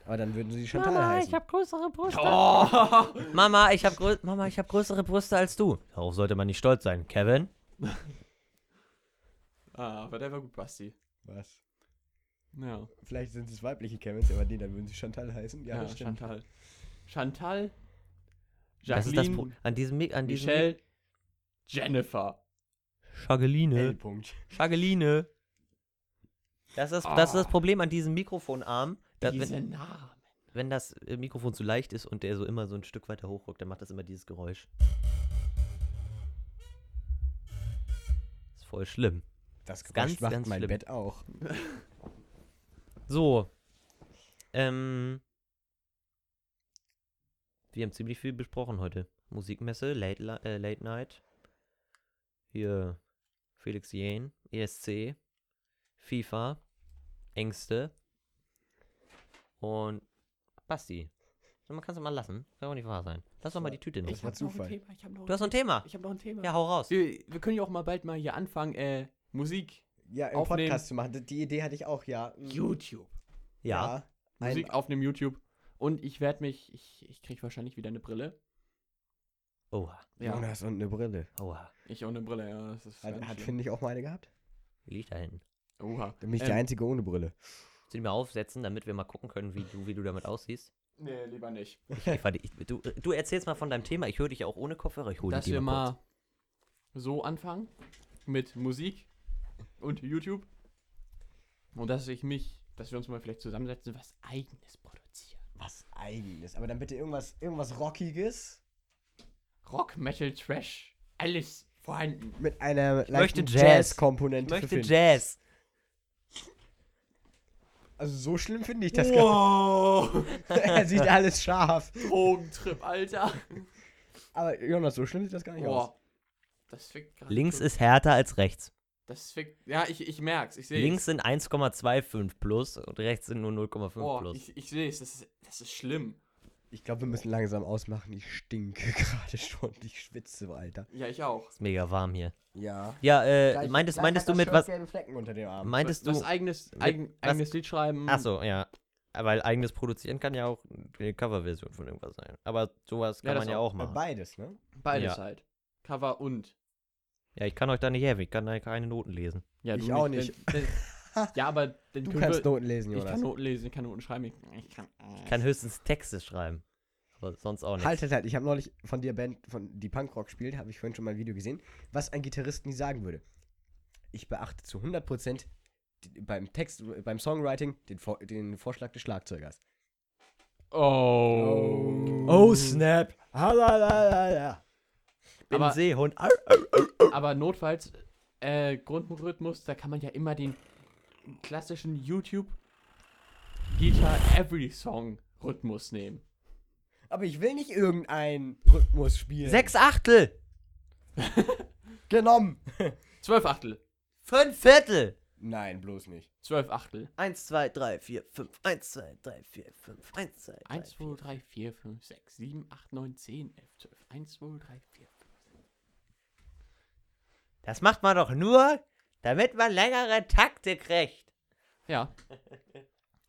Aber dann würden sie Chantal heißen. größere Brüste. Oh! Mama, ich habe grö Mama, ich habe größere Brüste als du. Darauf sollte man nicht stolz sein. Kevin? ah, aber der war gut, Basti. Was? Ja. Vielleicht sind es weibliche Kevins, aber nee, dann würden sie Chantal heißen. Ja, Ja, das stimmt. Chantal. Chantal. Das ist das Pro Jacqueline. an diesem, Mi- an diesem Michelle. Jennifer. Schageline. L-Punkt. Schageline. Das ist, das ist das Ah. Problem an diesem Mikrofonarm. Da, Diese wenn, Namen. wenn das äh, Mikrofon zu leicht ist und der so immer so ein Stück weiter hochrückt, dann macht das immer dieses Geräusch. Ist voll schlimm. Das Geräusch ganz, macht ganz mein schlimm. Bett auch. So. Ähm. Wir haben ziemlich viel besprochen heute. Musikmesse, Late, äh, Late Night. Hier Felix Jähn, ESC, FIFA, Ängste und Basti. Man kann es mal lassen. Kann doch nicht wahr sein. Lass doch mal die Tüte nehmen. war hab noch ein Zufall. Thema, ich hab noch Du hast noch ein Thema. Ich habe noch ein Thema. Ja, hau raus. Wir, wir können ja auch mal bald mal hier anfangen, äh, Musik, Ja, im Aufnehmen. Podcast zu machen. Die- Idee hatte ich auch, ja. Mm, YouTube. Ja. Ein, Musik aufnehmen, YouTube. Und ich werde mich, ich, ich kriege wahrscheinlich wieder eine Brille. Oha. Jonas und eine Brille. Oha. Ich auch eine Brille, ja. Das ist Hat, hat finde ich, auch mal eine gehabt? Wie liegt da hinten? Oha. Dann bin ich der Ähm, Einzige ohne Brille. Soll ich mal aufsetzen, damit wir mal gucken können, wie du, wie du damit aussiehst? Nee, lieber nicht. Ich, warte, ich, du, du erzählst mal von deinem Thema. Ich höre dich auch ohne Kopfhörer. Ich hole Dass wir mal mal so anfangen mit Musik und YouTube. Und dass ich mich, dass wir uns mal vielleicht zusammensetzen, was eigenes produzieren. Was eigenes. Aber dann bitte irgendwas, irgendwas Rockiges Rock, Metal, Trash, alles vorhanden. mit einer möchte leichten Jazz. Jazz-Komponente. Ich möchte. Jazz. Also so schlimm finde ich das gar Wow! Er sieht alles scharf. Drogentrip, Alter. Aber Jonas, so schlimm sieht das gar nicht aus. Boah. Das fickt gerade. Links schon. ist härter als rechts. Das fickt. Ja, ich, ich merk's. Ich sehe Links sind 1,25 plus und rechts sind nur 0,5 Boah, plus. ich, ich sehe es. Das ist, das ist schlimm. Ich glaube, wir müssen langsam ausmachen. Ich stinke gerade schon. Ich schwitze, Alter. Ja, ich auch. ist mega warm hier. Ja. Ja, äh, Gleich- meintest, gleich meintest du das mit was? gelbe Flecken unter dem Arm. Meintest was du. eigenes, mit eigen, was- eigenes Lied schreiben. Achso, ja. Weil eigenes produzieren kann ja auch eine Coverversion von irgendwas sein. Aber sowas Ja, kann das man ja auch. auch machen. Beides, ne? Beides Ja. halt. Cover und. Ja, ich kann euch da nicht helfen. Ich kann da keine Noten lesen. Ja, Ich du auch Denn, denn, ja, aber dann Du können kannst wir, Noten lesen, Ich Jonas. kann Noten lesen, ich kann Noten schreiben. Ich, ich kann, Ich kann höchstens Texte schreiben. Aber sonst auch nicht. Halt, halt, halt. Ich habe neulich von der Band, von die Punkrock spielt, habe ich vorhin schon mal ein Video gesehen, was ein Gitarrist nie sagen würde. Ich beachte zu 100% die- beim Text, beim Songwriting den, Vor den Vorschlag des Schlagzeugers. Oh. snap. Halalala. Bin Aber- Seehund. Aber notfalls, äh, Grundrhythmus, da kann man ja immer den klassischen YouTube Guitar Every Song Rhythmus nehmen. Aber ich will nicht irgendeinen Rhythmus spielen. Sechs Achtel. genommen. Zwölf Achtel. Fünf Viertel. Nein, bloß nicht. Zwölf Achtel. Eins, zwei, drei, vier, fünf. Eins, zwei, drei, vier, fünf. Eins, zwei, drei, 1, 2, vier. 3, 4, 5, 6, 7, 8, 9, 10, 11, 12. 1, 2, 3, 4, 5. Das macht man doch nur, damit man längere Takte kriegt. Ja.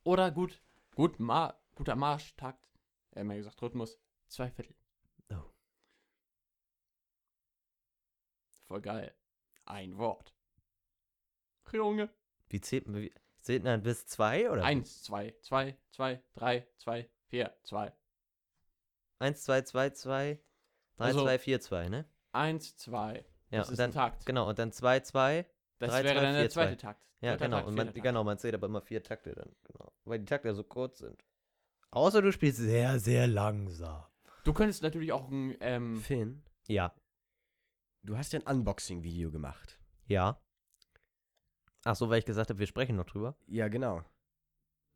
Oder gut, gut Ma guter Marschtakt. Er hat mal gesagt, Rhythmus. Zwei Viertel. Oh. Voll geil. Ein Wort. Junge. Wie zählt man? Wie, zählt man bis zwei oder? Eins, zwei, zwei, zwei, drei, zwei, vier, zwei. Eins, zwei, zwei, zwei. Drei, Also- zwei, vier, zwei, ne? Eins, zwei. Ja, das und ist dann, ein Takt. genau, und dann zwei, zwei. Das drei, wäre zwei, dann der vier, zwei. zweite Takt. Ja, genau. Takt, und man, vierter genau, man zählt aber immer vier Takte dann. Genau. Weil die Takte ja so kurz sind. Außer du spielst sehr, sehr langsam. Takt. Du könntest natürlich auch ein, ähm, Finn, Ja. du hast ja ein Unboxing-Video gemacht. Ja. Ach so, weil ich gesagt habe, wir sprechen noch drüber. Ja, genau.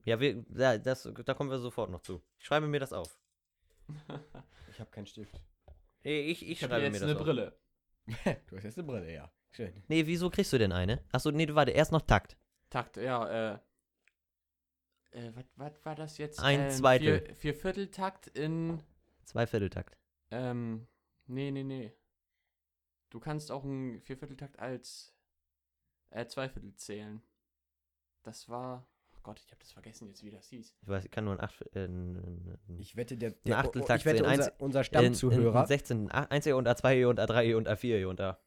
Ja, wir, ja das, da kommen wir sofort noch zu. Ich schreibe mir das auf. Ich habe keinen Stift. Ich, ich, ich habe schreibe jetzt mir das eine auf. Brille. du hast jetzt eine Brille, ja. Schön. Nee, wieso kriegst du denn eine? Achso, nee, du warte, erst noch Takt. Takt, ja, äh. Äh, was war das jetzt? Ein ähm, Zweitel. Vier, vier Vierteltakt in. Zweivierteltakt. Ähm, nee, nee, nee. Du kannst auch einen Viervierteltakt als äh, Zweiviertel zählen. Das war. Oh Gott, ich habe das vergessen jetzt, wie das hieß. Ich weiß, ich kann nur ein Acht, äh, Ich wette, der, Ein der Achteltakt ich wette, unser, unser in, in Stammzuhörer, 16, A- 1 und A2 und A3 und A4 und A.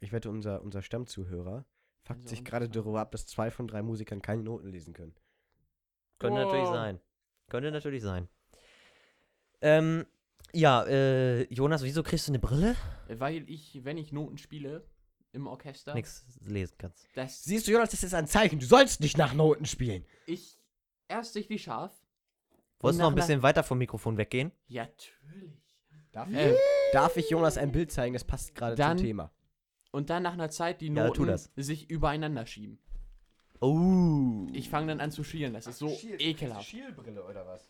ich wette, unser, unser Stammzuhörer fuckt Also sich gerade darüber ab, dass zwei von drei Musikern keine Noten lesen können. Könnte natürlich Wow. sein. Könnte natürlich sein. Ähm, ja, äh, Jonas, wieso kriegst du eine Brille? Äh, Weil ich, wenn ich Noten spiele im Orchester, Nix lesen kannst. das Siehst du, Jonas, das ist ein Zeichen. Du sollst nicht nach Noten spielen. ich erst sichtlich scharf. Wolltest du noch ein bisschen weiter vom Mikrofon weggehen? Ja, natürlich. Darf, Ähm, darf ich Jonas ein Bild zeigen? Das passt gerade zum Thema. Und dann nach einer Zeit die Ja, Noten das. sich übereinander schieben. Oh. Ich fange dann an zu schielen. Das ist so ekelhaft. Schielbrille oder was?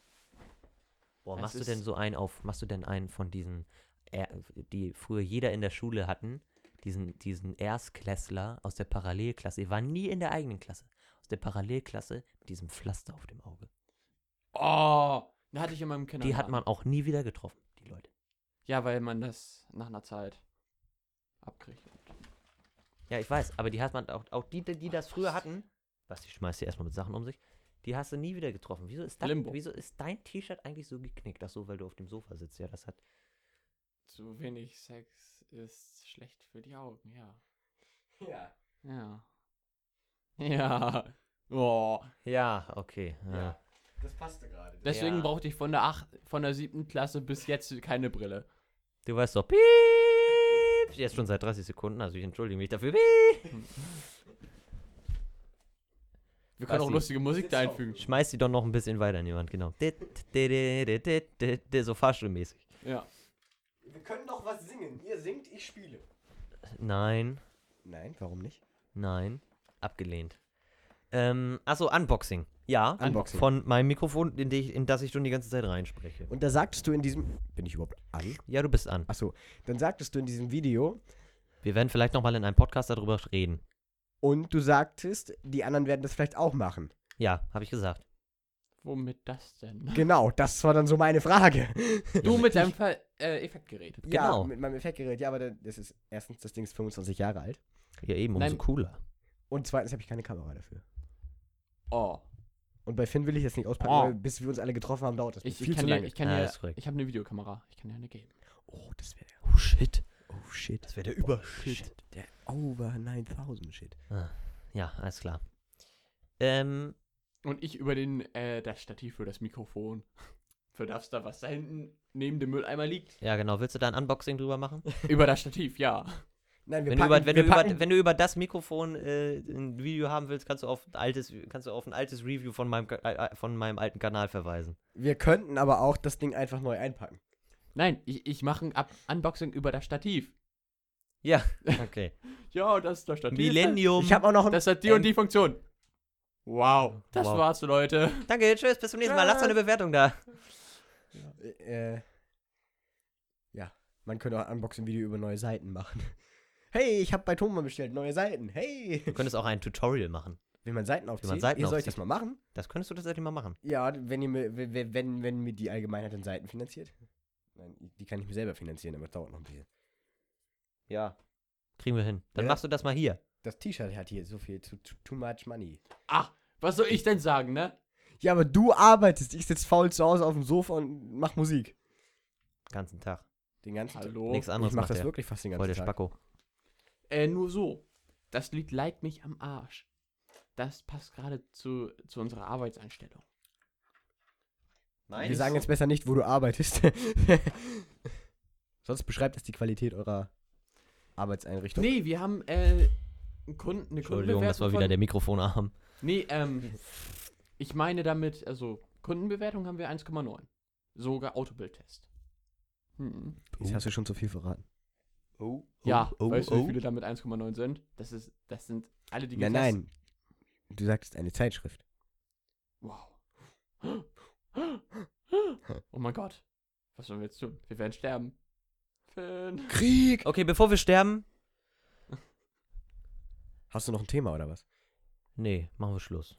Boah, Es machst du denn so einen auf, machst du denn einen von diesen er, die früher jeder in der Schule hatten, diesen, diesen Erstklässler aus der Parallelklasse, die waren nie in der eigenen Klasse, aus der Parallelklasse mit diesem Pflaster auf dem Auge. Oh, da hatte ich in meinem Kindergarten. Die hat man auch nie wieder getroffen, die Leute. Ja, weil man das nach einer Zeit abkriegt. Ja, ich weiß, aber die hat man auch, auch die, die das früher hatten, was, die schmeißt hier erstmal mit Sachen um sich, die hast du nie wieder getroffen. Wieso ist, das, Limbo. wieso ist dein T-Shirt eigentlich so geknickt? Ach so, weil du auf dem Sofa sitzt. Ja, das hat. Zu wenig Sex ist schlecht für die Augen, ja. Ja. Ja. Ja. Oh. Ja, okay. Ja. Ja. Das passte gerade. Deswegen Ja. brauchte ich von der acht, von der siebten Klasse bis jetzt keine Brille. Du weißt doch, piep, jetzt schon seit 30 Sekunden, also ich entschuldige mich dafür. Piep. Wir können auch lustige Musik da einfügen. Schmeiß die doch noch ein bisschen weiter in die Wand, genau. So fahrstuhlmäßig. Ja. Wir können doch was singen. Ihr singt, ich spiele. Nein, Nein, warum nicht? nein, abgelehnt. Ähm, achso, Unboxing. Ja, Unboxing. von meinem Mikrofon, in, die ich, in das ich schon die ganze Zeit reinspreche. Und da sagtest du in diesem. Bin ich überhaupt an? Ja, du bist an. Achso. Dann sagtest du in diesem Video. Wir werden vielleicht nochmal in einem Podcast darüber reden. Und du sagtest, die anderen werden das vielleicht auch machen. Ja, habe ich gesagt. Womit das denn? Genau, das war dann so meine Frage. Du mit deinem Ver äh, Effektgerät. Ja, Genau. mit meinem Effektgerät. Ja, aber da- das ist erstens, das Ding ist 25 Jahre alt. Ja, eben, umso Nein. cooler. Und zweitens habe ich keine Kamera dafür. Oh. Und bei Finn will ich jetzt nicht auspacken, Oh. weil bis wir uns alle getroffen haben, dauert das Ich, viel ich kann zu ja, lange. ich kann ja, ist korrekt. ich habe eine Videokamera. Ich kann ja eine geben. oh, das wäre der. Oh shit. Oh shit. Das wäre der Übershit. Der Over 9000 Shit. Ah, ja, alles klar. Ähm, Und ich über den, äh, das Stativ für das Mikrofon. Für das da, was da hinten neben dem Mülleimer liegt. ja genau. Willst du da ein Unboxing drüber machen? über das Stativ, ja. Nein, wir Wenn du, über, packen, wenn, wir du über, packen, wenn du über das Mikrofon äh, ein Video haben willst, kannst du auf ein altes, kannst du auf ein altes Review von meinem, äh, äh, von meinem alten Kanal verweisen. wir könnten aber auch das Ding einfach neu einpacken. Nein, ich, ich mache ein Up Unboxing über das Stativ. Ja, okay. Ja, das ist das Stativ. Millennium. Ich habe auch noch ein. Das hat die und die Funktion. Wow. Das Wow. war's, Leute. Danke, tschüss, bis zum nächsten Mal. Lasst eine Bewertung da. Äh, ja, man könnte auch ein Unboxing-Video über neue Seiten machen. Hey, ich habe bei Thomann bestellt neue Seiten. Hey. Du könntest auch ein Tutorial machen. Wenn man Seiten aufzieht, Seiten ihr soll ich aufzieht. das mal machen? Das könntest du tatsächlich mal machen. Ja, wenn, ihr mir, wenn, wenn, wenn mir die Allgemeinheit den Seiten finanziert. Nein, die kann ich mir selber finanzieren, aber das dauert noch ein bisschen. Ja. Kriegen wir hin. Dann Ja. machst du das mal hier. Das T-Shirt hat hier so viel, too, too, too much money. Ach, was soll ich denn sagen, ne? Ja, aber du arbeitest. Ich sitze faul zu Hause auf dem Sofa und mach Musik. Ganzen Tag. Den ganzen Hallo. Nichts Tag. anderes Ich mach macht das der. wirklich fast den Voll ganzen der Tag. Spacko. Äh, nur so. Das Lied leiht mich am Arsch. Das passt gerade zu, zu unserer Arbeitseinstellung. Wir sagen jetzt besser nicht, wo du arbeitest. Sonst beschreibt das die Qualität eurer Arbeitseinrichtung. Nee, wir haben äh, einen Kunden, eine Entschuldigung, das war wieder von- der Mikrofonarm. Nee, ähm, ich meine damit, also Kundenbewertung haben wir 1,9. Sogar Autobildtest. Hm. Jetzt hast du schon zu viel verraten. Oh, Ja, weißt du, wie viele damit 1,9 sind? Das ist, das sind alle, die Nein, getestet- nein. Du sagst eine Zeitschrift. Wow. Oh mein Gott. Was sollen wir jetzt tun? Wir werden sterben. Finn. Krieg! Okay, bevor wir sterben. Hast du noch ein Thema oder was? Nee, machen wir Schluss.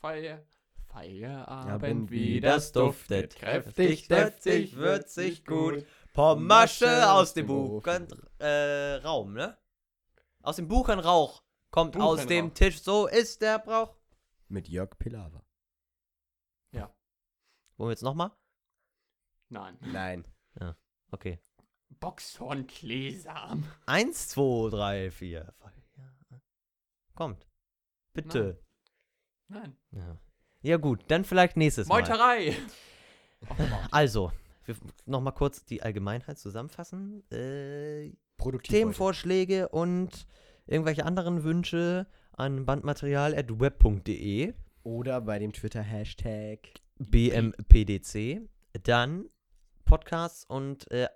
Feier. Feierabend, Abend, wie das duftet. Kräftig, deftig, würzig, gut. Pommasche aus dem Buchen, äh, Raum, ne? Aus dem Buchenrauch kommt aus Buchenrauch. dem Tisch, so ist der Brauch. Mit Jörg Pilawa. Wollen wir jetzt nochmal? Nein. Nein. Okay. Boxhorn Kleesam. Eins, zwei, drei, vier. Kommt. Bitte. Nein. Ja. ja gut, dann vielleicht nächstes Mal. Meuterei. Also, nochmal kurz die Allgemeinheit zusammenfassen. Äh. Themenvorschläge und irgendwelche anderen Wünsche an bandmaterial.web.de, heute. Oder bei dem Twitter-Hashtag. BMPDC. Dann Podcasts und äh,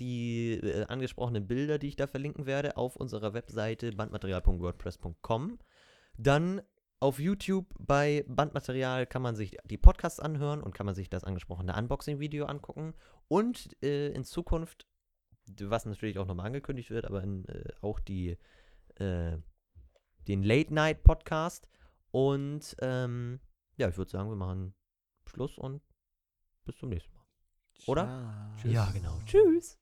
die äh, angesprochenen Bilder, die ich da verlinken werde, auf unserer Webseite bandmaterial.wordpress.com. Dann auf YouTube bei Bandmaterial kann man sich die Podcasts anhören und kann man sich das angesprochene Unboxing-Video angucken. Und äh, in Zukunft was natürlich auch nochmal angekündigt wird, aber in, äh, auch die, äh, den Late-Night-Podcast. Und ähm, ja, ich würde sagen, wir machen Schluss und bis zum nächsten Mal. Oder? Ciao. Ja, genau. Tschüss.